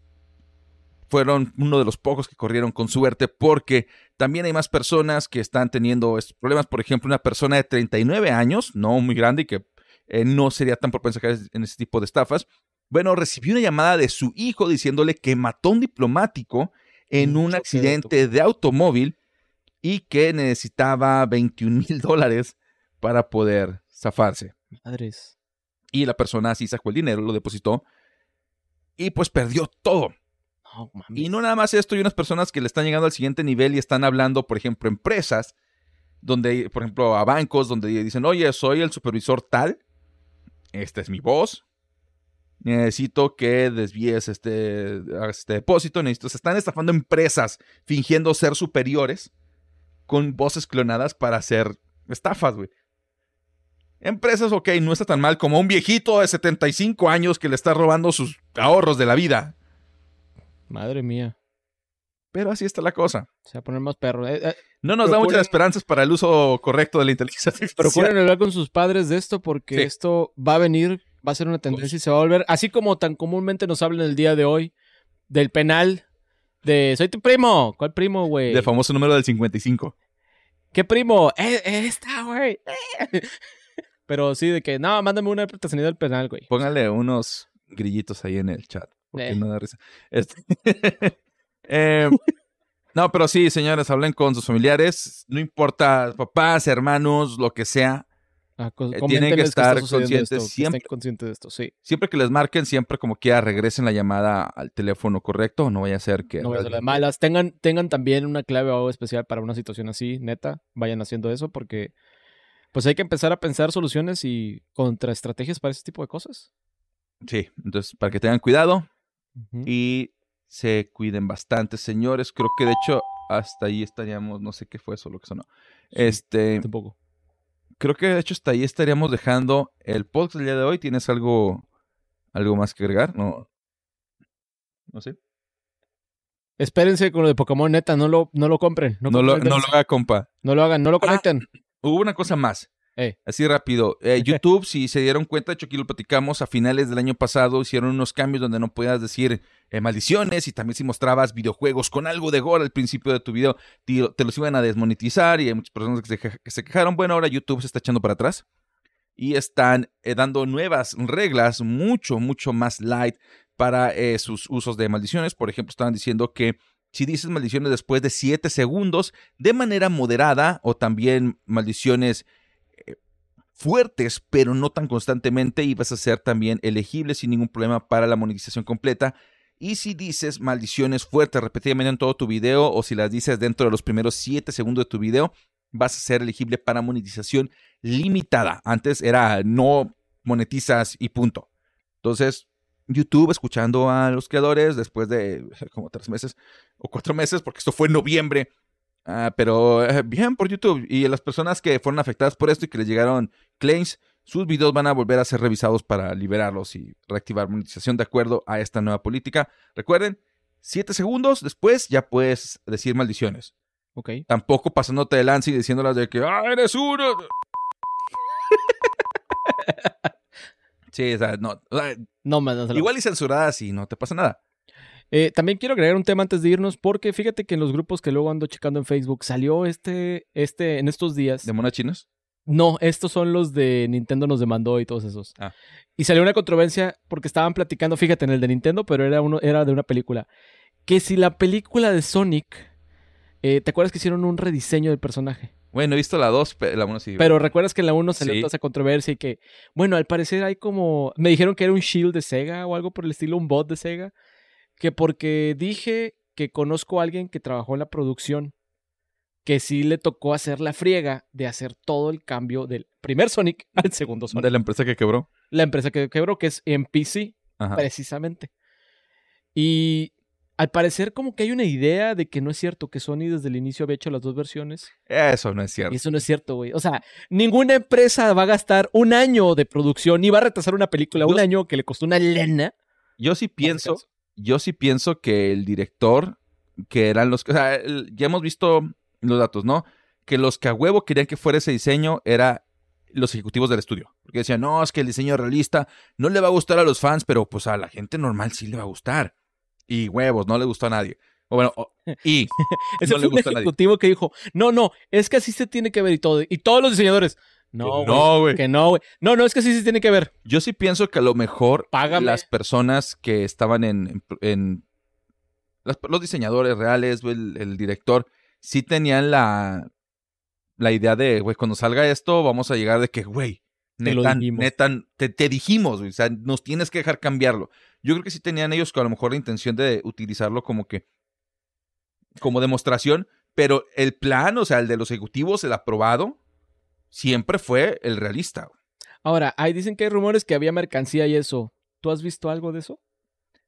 fueron uno de los pocos que corrieron con suerte porque también hay más personas que están teniendo estos problemas. Por ejemplo, una persona de 39 años, no muy grande y que eh, no sería tan propensa a caer en ese tipo de estafas. Bueno, recibió una llamada de su hijo diciéndole que mató a un diplomático en Un un accidente de automóvil y que necesitaba 21 mil dólares para poder zafarse. Madres. Y la persona así sacó el dinero, lo depositó y pues perdió todo. Y no nada más esto, hay unas personas que le están llegando al siguiente nivel y están hablando, por ejemplo, empresas, donde, por ejemplo, a bancos, donde dicen, oye, soy el supervisor tal, esta es mi voz, necesito que desvíes este, este depósito, necesito, se están estafando empresas fingiendo ser superiores con voces clonadas para hacer estafas, güey. Empresas, ok, no está tan mal como un viejito de 75 años que le está robando sus ahorros de la vida. Madre mía. Pero así está la cosa. Se va a poner más perro. Eh, eh, No nos da muchas esperanzas para el uso correcto de la inteligencia artificial. Procuren hablar con sus padres de esto porque Sí. esto va a venir, va a ser una tendencia y se va a volver, así como tan comúnmente nos hablan el día de hoy del penal, de soy tu primo. ¿Cuál primo, güey? Del famoso número del 55. ¿Qué primo? Eh, eh, esta, güey. Pero sí, de que, no, mándame una representación del penal, güey. Póngale unos grillitos ahí en el chat. Porque Eh. no da risa. Este- Eh, no, pero sí, señores, hablen con sus familiares. No importa, papás, hermanos, lo que sea. Ah, Eh, tienen que estar conscientes esto, siempre. Conscientes de esto, sí. Siempre que les marquen, siempre como quiera, regresen la llamada al teléfono correcto. No vaya a ser que. No voy a hacer de malas. Tengan, tengan también una clave o algo especial para una situación así, neta. Vayan haciendo eso porque pues hay que empezar a pensar soluciones y contraestrategias para ese tipo de cosas. Sí, entonces, para que tengan cuidado. Y se cuiden bastante, señores. Creo que de hecho hasta ahí estaríamos, no sé qué fue eso, lo que sonó. Sí. Este, Tampoco. creo que de hecho hasta ahí estaríamos dejando el podcast del día de hoy. ¿Tienes algo, algo más que agregar? No, no sé. Espérense con lo de Pokémon, neta, no lo, no lo compren. No, No, lo, no lo haga, compa. no lo hagan, no lo Ah. Hubo una cosa más. Así rápido. Eh, YouTube, si se dieron cuenta, de hecho aquí lo platicamos, a finales del año pasado hicieron unos cambios donde no podías decir eh, maldiciones y también si mostrabas videojuegos con algo de gore al principio de tu video, te, te los iban a desmonetizar y hay muchas personas que se, queja- que se quejaron. Bueno, ahora YouTube se está echando para atrás y están eh, dando nuevas reglas mucho, mucho más light para sus usos de maldiciones. Por ejemplo, estaban diciendo que si dices maldiciones después de 7 segundos, de manera moderada o también maldiciones eh, fuertes, pero no tan constantemente, y vas a ser también elegible sin ningún problema para la monetización completa. Y si dices maldiciones fuertes repetidamente en todo tu video, o si las dices dentro de los primeros 7 segundos de tu video, vas a ser elegible para monetización limitada. Antes era no monetizas y punto. Entonces, YouTube escuchando a los creadores después de como tres meses o cuatro meses, porque esto fue en noviembre. Ah, pero eh, bien por YouTube. Y las personas que fueron afectadas por esto y que les llegaron claims, sus videos van a volver a ser revisados para liberarlos y reactivar monetización de acuerdo a esta nueva política. Recuerden, siete segundos después ya puedes decir maldiciones. Ok. Tampoco pasándote de lance y diciéndolas de que ¡Ah, eres uno! sí, o sea, no. o sea, No, man, no se lo- igual y censuradas y no te pasa nada. Eh, también quiero agregar un tema antes de irnos, porque fíjate que en los grupos que luego ando checando en Facebook salió este, este, en estos días. ¿De monas chinas? No, estos son los de Nintendo nos demandó y todos esos. Ah. Y salió una controversia porque estaban platicando, fíjate, en el de Nintendo, pero era uno, era de una película. Que si la película de Sonic, eh, ¿te acuerdas que hicieron un rediseño del personaje? Bueno, he visto la 2, pero la 1 sí. Pero recuerdas que en la 1 salió Sí. toda esa controversia y que, bueno, al parecer hay como. Me dijeron que era un shield de Sega o algo por el estilo, un bot de Sega. Que porque dije que conozco a alguien que trabajó en la producción, que sí le tocó hacer la friega de hacer todo el cambio del primer Sonic al segundo Sonic. de la empresa que quebró. La empresa que quebró, que es NPC, Ajá. precisamente. Y al parecer, como que hay una idea de que no es cierto que Sony desde el inicio había hecho las dos versiones. Eso no es cierto. Y eso no es cierto, güey. O sea, ninguna empresa va a gastar un año de producción ni va a retrasar una película un año que le costó una lena. Yo sí pienso, yo sí pienso que el director, que eran los que, o sea, ya hemos visto los datos, ¿no? Que los que a huevo querían que fuera ese diseño era los ejecutivos del estudio. Porque decían, no, es que el diseño realista no le va a gustar a los fans, pero pues a la gente normal sí le va a gustar. Y huevos, no le gustó a nadie. O bueno, o- y Ese no le fue un gusta a nadie. ejecutivo que dijo, no, no, es que así se tiene que ver y todo. Y todos los diseñadores, no, güey, no, güey. que no, güey. No, no, es que así se tiene que ver. Yo sí pienso que a lo mejor Págame. las personas que estaban en, en- en- las- los diseñadores reales, güey, el, el director, sí tenían la, la idea de, güey, cuando salga esto, vamos a llegar de que, güey, Te lo neta, dijimos. neta, te, te dijimos, güey, o sea, nos tienes que dejar cambiarlo. Yo creo que sí tenían ellos que a lo mejor la intención de utilizarlo como que, como demostración, pero el plan, o sea, el de los ejecutivos, el aprobado, siempre fue el realista. güey. Ahora, ahí dicen que hay rumores que había mercancía y eso. ¿Tú has visto algo de eso?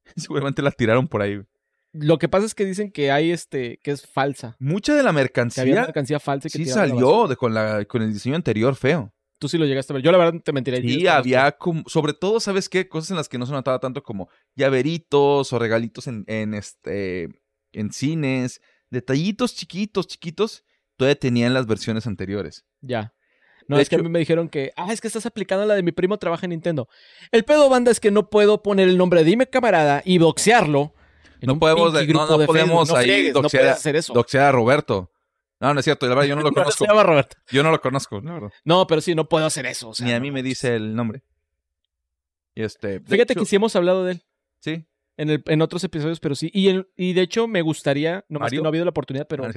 Seguramente la tiraron por ahí. güey. Lo que pasa es que dicen que hay este, que es falsa. Mucha de la Que había mercancía mercancía falsa que sí la salió de, con, la, con el diseño anterior feo. Tú sí lo llegaste a ver. Yo la verdad te mentiré. Sí, había como, sobre todo, ¿sabes qué? Cosas en las que no se notaba tanto como llaveritos o regalitos en, en este en cines, detallitos chiquitos, chiquitos, todavía tenían las versiones anteriores. Ya. No, De es que a mí me dijeron que, ah, es que estás aplicando la de mi primo trabaja en Nintendo. El pedo banda es que no puedo poner el nombre de Dime Camarada y boxearlo. No podemos no- no podemos No ahí friegues, no doxear- a Roberto. No, no es cierto, la verdad yo no lo No, conozco. se llama Roberto. Yo no lo conozco, la verdad. No, pero sí, no puedo hacer eso. o sea, Ni a no mí me dice el nombre. Y este, Fíjate hecho, que sí hemos hablado de él sí. en, el, en otros episodios, pero sí. Y, en- y de hecho me gustaría, nomás que Mario. no ha habido la oportunidad, pero no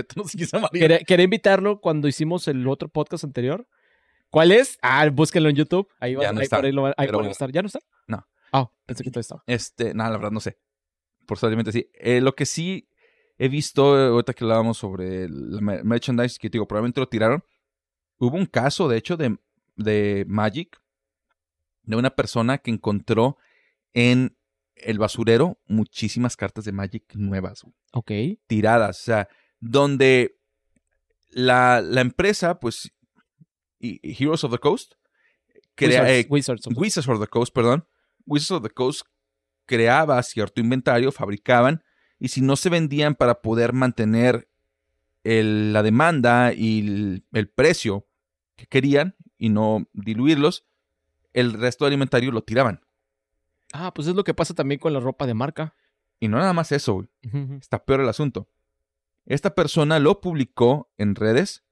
quería, quería invitarlo cuando hicimos el otro podcast anterior. ¿Cuál es? Ah, búsquenlo en YouTube. Ahí va, Ya no ahí está, por ahí, lo ahí por bueno. estar. ¿Ya no está? No. Ah, pensé que todavía estaba. Este, nada, la verdad no sé. Probablemente sí. Eh, lo que sí he visto, eh, ahorita que hablábamos sobre el mer- merchandise, que te digo, probablemente lo tiraron. Hubo un caso, de hecho, de, de Magic, de una persona que encontró en el basurero muchísimas cartas de Magic nuevas, Ok. tiradas. O sea, donde la, la empresa, pues, Heroes of the Coast, crea, Wizards, eh, Wizards of the- Wizards of the Coast, perdón. Wizards of the Coast creaba cierto inventario, fabricaban, y si no se vendían para poder mantener el- la demanda y el, el precio que querían y no diluirlos, el resto del inventario lo tiraban. Ah, pues es lo que pasa también con la ropa de marca. Y no nada más eso, güey. Está peor el asunto. Esta persona lo publicó en redes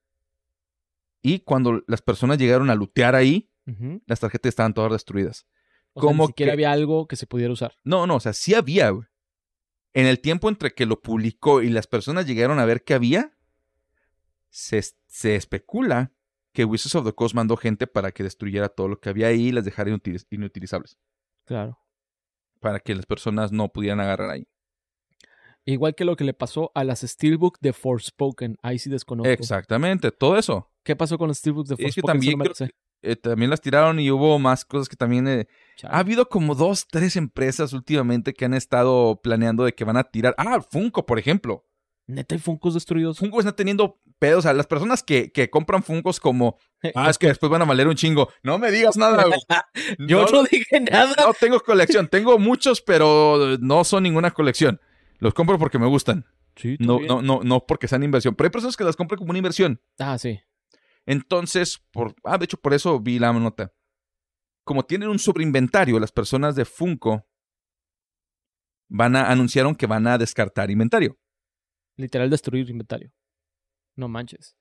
y cuando las personas llegaron a lootear ahí, las tarjetas estaban todas destruidas. O sea, Como ni siquiera que- había algo que se pudiera usar. No, no, o sea, sí había. güey. En el tiempo entre que lo publicó y las personas llegaron a ver qué había, se, se especula que Wizards of the Coast mandó gente para que destruyera todo lo que había ahí y las dejara inutiliz- inutilizables. Claro. Para que las personas no pudieran agarrar ahí. Igual que lo que le pasó a las Steelbook de Forspoken. Ahí sí desconozco. Exactamente, todo eso. ¿Qué pasó con las Steelbooks de Es que Forspoken? también no creo sé. Eh, también las tiraron y hubo más cosas que también... eh, Chale. Ha habido como dos, tres empresas últimamente que han estado planeando de que van a tirar. Ah, Funko, por ejemplo. Neta hay Funkos destruidos. Funko está teniendo pedos. O sea, las personas que, que compran Funkos como, ah, es que después van a valer un chingo. No me digas nada, güey. Yo no, no dije nada. no tengo colección. Tengo muchos, pero no son ninguna colección. Los compro porque me gustan. Sí, No, bien. no, no, no porque sean inversión. Pero hay personas que las compran como una inversión. Ah, sí. Entonces, por, ah, de hecho, por eso vi la nota. Como tienen un sobreinventario, las personas de Funko van a, anunciaron que van a descartar inventario. Literal destruir inventario. No manches.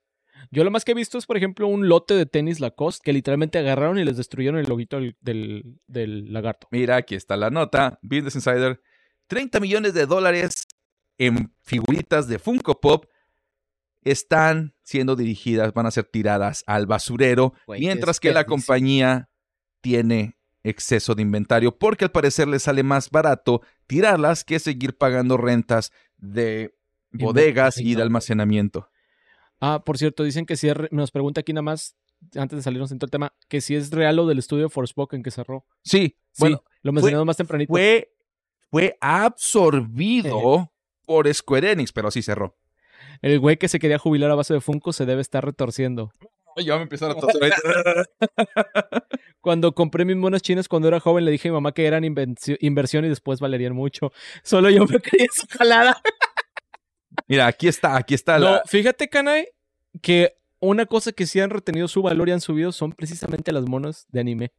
Yo lo más que he visto es, por ejemplo, un lote de tenis Lacoste que literalmente agarraron y les destruyeron el loguito del, del, del lagarto. Mira, aquí está la nota. Business Insider. 30 millones de dólares en figuritas de Funko Pop están siendo dirigidas, van a ser tiradas al basurero, Güey, mientras que la compañía tiene exceso de inventario, porque al parecer le sale más barato tirarlas que seguir pagando rentas de bodegas y de almacenamiento. Ah, por cierto, dicen que si es nos pregunta aquí nada más, antes de salirnos en todo el tema, que si es real lo del estudio Forspoken que cerró. Sí, Sí, bueno, lo mencionamos más tempranito. fue, fue absorbido por Square Enix, pero sí cerró. El güey que se quería jubilar a base de Funko se debe estar retorciendo. Ya me empezaron a toser Cuando compré mis monas chinas cuando era joven, le dije a mi mamá que eran inversión y después valerían mucho. Solo yo me creí esa jalada. Mira, aquí está, aquí está No, la... fíjate, Kanai, que una cosa que sí han retenido su valor y han subido son precisamente las monas de anime.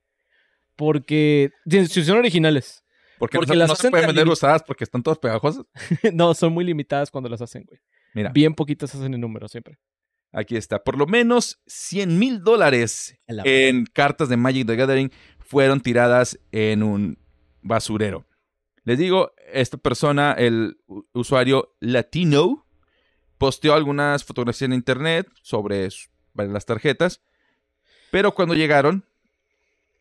Porque si son originales. Porque, Porque no, las no se pueden vender usadas porque están todas pegajosas. no, son muy limitadas cuando las hacen, güey. Mira, Bien poquitas hacen en número siempre. Aquí está. Por lo menos 100 mil dólares en cartas de Magic the Gathering fueron tiradas en un basurero. Les digo, esta persona, el usuario latino, posteó algunas fotografías en internet sobre las tarjetas, pero cuando llegaron,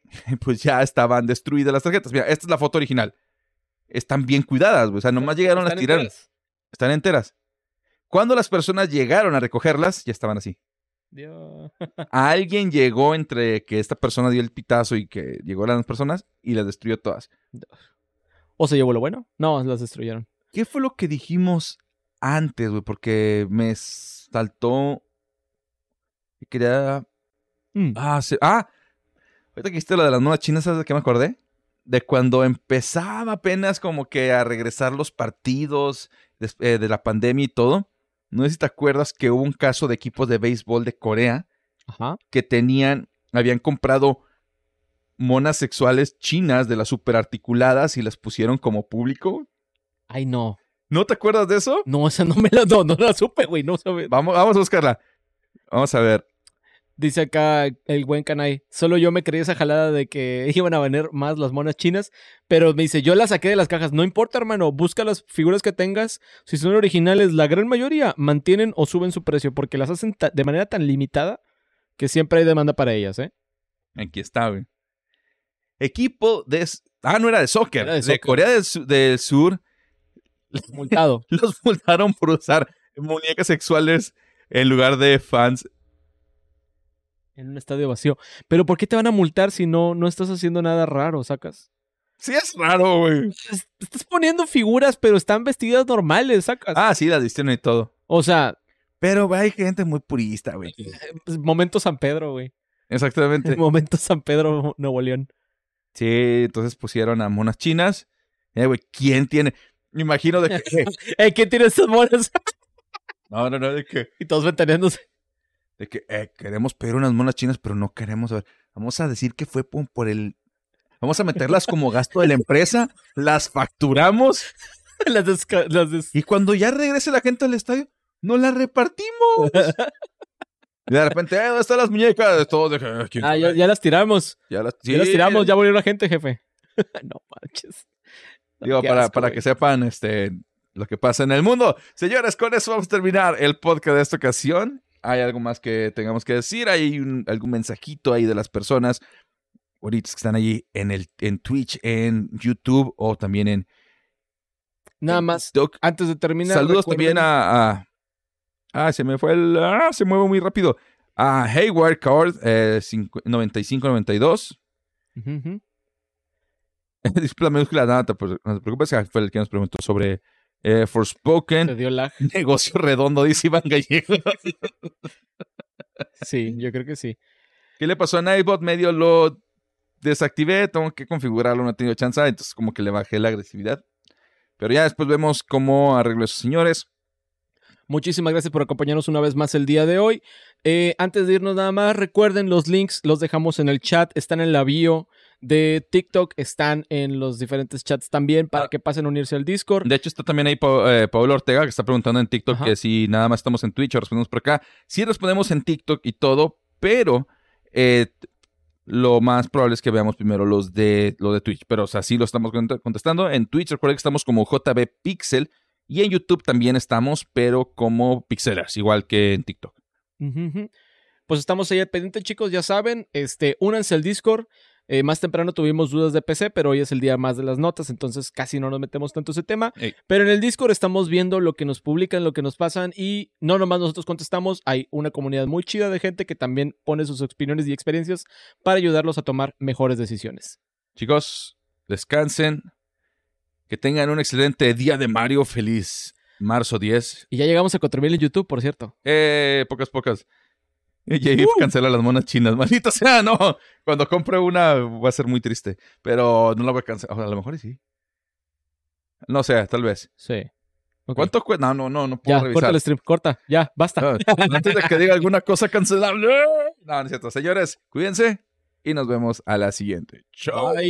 pues ya estaban destruidas las tarjetas. Mira, esta es la foto original. Están bien cuidadas, o sea, nomás llegaron, las tiraron. enteras. Están enteras. Cuando las personas llegaron a recogerlas, ya estaban así. Dios. A alguien llegó entre que esta persona dio el pitazo y que llegó las personas y las destruyó todas. ¿O se llevó lo bueno? No, las destruyeron. ¿Qué fue lo que dijimos antes, güey? Porque me saltó. y Quería. Mm. Ah, se- ah, ahorita que dijiste lo de las monas chinas, ¿sabes de qué me acordé? De cuando empezaba apenas como que a regresar los partidos eh, de la pandemia y todo. No sé si te acuerdas que hubo un caso de equipos de béisbol de Corea Ajá. que tenían, habían comprado monas sexuales chinas de las superarticuladas y las pusieron como público. Ay, no. ¿No te acuerdas de eso? No, esa no me la, no, no la supe, güey. No sabe. Vamos, vamos a buscarla. Vamos a ver. Dice acá el buen Canay. Solo yo me creí esa jalada de que iban a vender más las monas chinas. Pero me dice, yo las saqué de las cajas. No importa, hermano. Busca las figuras que tengas. Si son originales, la gran mayoría mantienen o suben su precio. Porque las hacen de manera tan limitada que siempre hay demanda para ellas, ¿eh? Aquí está, güey. Equipo de... Ah, no era de soccer. Era de. Corea del, Su- del Sur Multado. los multaron por usar muñecas sexuales en lugar de fans. En un estadio vacío. Pero ¿por qué te van a multar si no, no estás haciendo nada raro, sacas? Sí, es raro, güey. Es- Estás poniendo figuras, pero están vestidas normales, sacas. Ah, sí, las distieron y todo. O sea, Pero güey, hay gente muy purista, güey. pues, momento San Pedro, güey. Exactamente. Momento San Pedro, Nuevo León. Sí, entonces pusieron a monas chinas. Eh, güey, ¿quién tiene? Me imagino de que... ¡Eh, ¿quién tiene estas monas? no, no, no, de que... y todos ventaneándose. De que eh, queremos pedir unas monas chinas, pero no queremos... Vamos a decir que fue por, por el... Vamos a meterlas como gasto de la empresa, las facturamos las las y cuando ya regrese la gente al estadio, no las repartimos. Y de repente, eh, ¿dónde están las muñecas? Todos de "Eh, ¿quién Ah, ya, sabe?". ya las tiramos. Ya las, Ya las sí, tiramos, ya volvió la gente, jefe. no manches. Digo, Qué para, asco, para que sepan este, lo que pasa en el mundo. Señores, con eso vamos a terminar el podcast de esta ocasión. ¿Hay algo más que tengamos que decir? ¿Hay un- algún mensajito ahí de las personas ahorita que están allí en, el, en Twitch, en YouTube o también en Nada más, TikTok? antes de terminar. Saludos recuerden- también a, Ah, se me fue el... Ah, se mueve muy rápido. A Hayward Card eh, 9592. Ujú, ujú. Disculpa, minúscula, nada, no te preocupes, fue el que nos preguntó sobre eh, Forspoken. Se dio lag. Negocio redondo, dice Iván Gallego. Sí, yo creo que sí. ¿Qué le pasó a Nightbot? Medio lo desactivé, tengo que configurarlo, no he tenido chance, entonces como que le bajé la agresividad. Pero ya después vemos cómo arreglo esos señores. Muchísimas gracias por acompañarnos una vez más el día de hoy. Eh, antes de irnos nada más, recuerden los links, los dejamos en el chat, están en la bio de TikTok, están en los diferentes chats también para Ah. que pasen a unirse al Discord. De hecho, está también ahí eh, Pablo Ortega, que está preguntando en TikTok Ajá. que si nada más estamos en Twitch o respondemos por acá. Sí respondemos en TikTok y todo, pero eh, lo más probable es que veamos primero los de, lo de Twitch. Pero, o sea, sí lo estamos cont- contestando. En Twitch, recuerden que estamos como JB Pixel. Y en YouTube también estamos, pero como Pixelers, igual que en TikTok. Pues estamos ahí al pendiente, chicos, ya saben, este, únanse al Discord. Eh, más temprano tuvimos dudas de PC, pero hoy es el día más de las notas, entonces casi no nos metemos tanto ese tema. Ey. Pero en el Discord estamos viendo lo que nos publican, lo que nos pasan y no nomás nosotros contestamos, hay una comunidad muy chida de gente que también pone sus opiniones y experiencias para ayudarlos a tomar mejores decisiones. Chicos, descansen. Que tengan un excelente día de Mario. Feliz marzo 10. Y ya llegamos a 4000 en YouTube, por cierto. Eh, pocas, pocas. Y Jay cancela las monas chinas. Maldita sea, no. Cuando compre una va a ser muy triste. Pero no la voy a cancelar. A lo mejor sí. No sé, tal vez. Sí. Ok. ¿Cuánto cuesta? No, no, no, no puedo Ya, corta revisar. el stream, corta, ya, basta. Ah, Antes de que diga alguna cosa cancelable. No, no es cierto. Señores, cuídense y nos vemos a la siguiente. Chao. Bye.